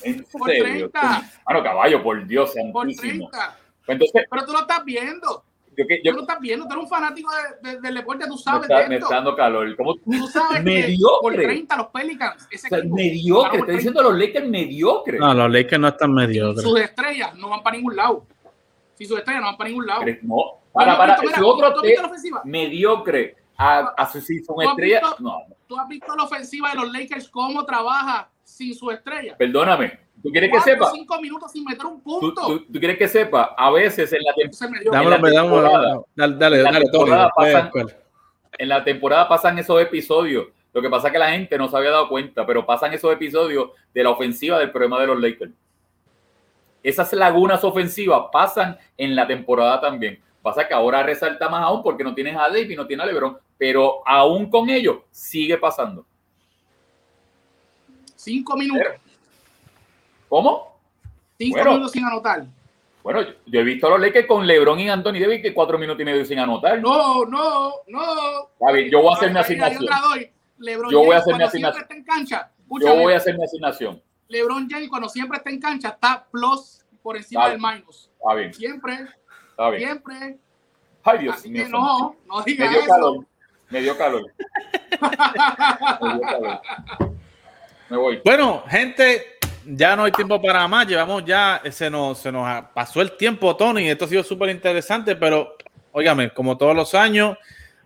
Speaker 4: ¿En
Speaker 2: por
Speaker 4: serio?
Speaker 2: 30.
Speaker 4: Bueno, caballo, por Dios
Speaker 2: Por
Speaker 4: santísimo.
Speaker 2: 30.
Speaker 4: Pues Entonces,
Speaker 2: Pero tú lo estás viendo.
Speaker 4: Yo, que-
Speaker 2: Tú
Speaker 4: yo,
Speaker 2: lo estás viendo. Tú eres un fanático de- de- del deporte. Tú
Speaker 4: me,
Speaker 2: sabes
Speaker 4: está,
Speaker 2: de
Speaker 4: me
Speaker 2: esto.
Speaker 4: está dando calor. ¿Cómo?
Speaker 2: Tú sabes que
Speaker 4: Mediocre.
Speaker 2: por 30 los Pelicans. Ese
Speaker 4: O sea,
Speaker 2: equipo,
Speaker 4: mediocre, estoy diciendo los Lakers mediocre.
Speaker 1: No, los Lakers no están mediocres.
Speaker 2: Sus estrellas no van para ningún lado. Si sus estrellas no van para ningún lado.
Speaker 4: No,
Speaker 2: ¿Tú
Speaker 4: para, para,
Speaker 2: mira,
Speaker 4: otro
Speaker 2: ¿tú has
Speaker 4: te-
Speaker 2: visto la ofensiva?
Speaker 4: mediocre a, a su si son
Speaker 2: ¿Tú
Speaker 4: estrellas.
Speaker 2: visto-
Speaker 4: No,
Speaker 2: ¿Tú has visto la ofensiva de los Lakers cómo trabaja sin su estrella?
Speaker 4: perdóname. ¿Tú quieres que sepa?
Speaker 2: cinco minutos sin meter un
Speaker 4: ¿Tú,
Speaker 2: punto.
Speaker 4: tú, tú quieres que sepa? A veces en la, tem-
Speaker 2: Se me dio-
Speaker 1: Dámelo,
Speaker 4: en la
Speaker 1: dámelo,
Speaker 4: temporada-
Speaker 1: dale, dale,
Speaker 4: en la
Speaker 1: dale, Tony.
Speaker 4: temporada
Speaker 1: después,
Speaker 4: pasan-
Speaker 1: Oscar.
Speaker 4: en la temporada pasan esos episodios Lo que pasa es que la gente no se había dado cuenta, pero pasan esos episodios de la ofensiva del problema de los Lakers. Esas lagunas ofensivas pasan en la temporada también. Pasa que ahora resalta más aún porque no tienes a Dave y no tienes a LeBron, pero aún con ello sigue pasando.
Speaker 2: Cinco minutos.
Speaker 4: ¿Cómo?
Speaker 2: Cinco minutos sin anotar.
Speaker 4: Bueno, yo he visto a los Lakers con LeBron y Anthony Davis que cuatro minutos y medio sin anotar.
Speaker 2: No, no, no.
Speaker 4: yo voy a hacer mi asignación. yo voy a hacer mi asignación. yo voy a hacer mi asignación.
Speaker 2: LeBron James cuando siempre está en cancha está plus por encima del minus.
Speaker 4: Está bien.
Speaker 2: Siempre.
Speaker 4: Está bien.
Speaker 2: Siempre.
Speaker 4: Ay, Dios mío.
Speaker 2: no, no digas
Speaker 4: me dio
Speaker 2: eso.
Speaker 4: Calor. Me dio calor. me dio calor. Me voy.
Speaker 1: Bueno, gente, ya no hay tiempo para más. Llevamos ya, se nos, se nos pasó el tiempo, Tony. Esto ha sido súper interesante, pero óigame, como todos los años,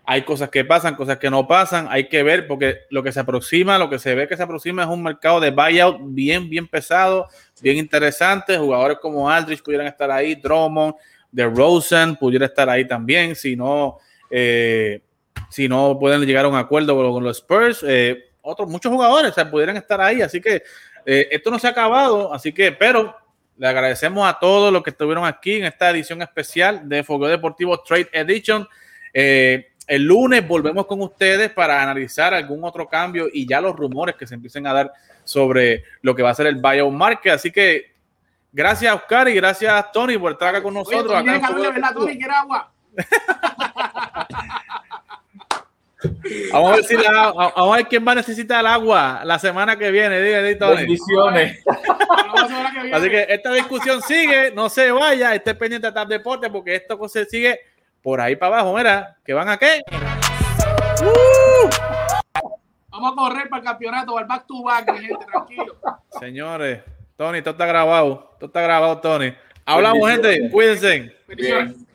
Speaker 1: hay cosas que pasan, cosas que no pasan. Hay que ver, porque lo que se aproxima, lo que se ve que se aproxima es un mercado de buyout bien, bien pesado, bien interesante. Jugadores como Aldrich pudieran estar ahí, Drummond, de Rosen pudiera estar ahí también. Si no, eh, si no pueden llegar a un acuerdo con, los Spurs, eh, otros muchos jugadores pudieran estar ahí. Así que eh, esto no se ha acabado, así que, pero le agradecemos a todos los que estuvieron aquí en esta edición especial de Fogueo Deportivo Trade Edition. Eh, el lunes volvemos con ustedes para analizar algún otro cambio y ya los rumores que se empiecen a dar sobre lo que va a ser el biomarket. Así que gracias, Oscar, y gracias, Tony, por estar acá con nosotros.
Speaker 2: agua.
Speaker 1: Vamos a ver si la, vamos a ver quién va a necesitar el agua la semana que viene.
Speaker 4: Bendiciones.
Speaker 1: Así que esta discusión sigue, no se vaya, esté pendiente de tal deporte porque esto se sigue por ahí para abajo. Mira, que van a qué.
Speaker 2: Uh. Vamos a correr para el campeonato, al back to back, gente, tranquilo.
Speaker 1: Señores, Tony, todo está grabado, todo está grabado, Tony. Hablamos, gente, cuídense.
Speaker 2: Bendiciones.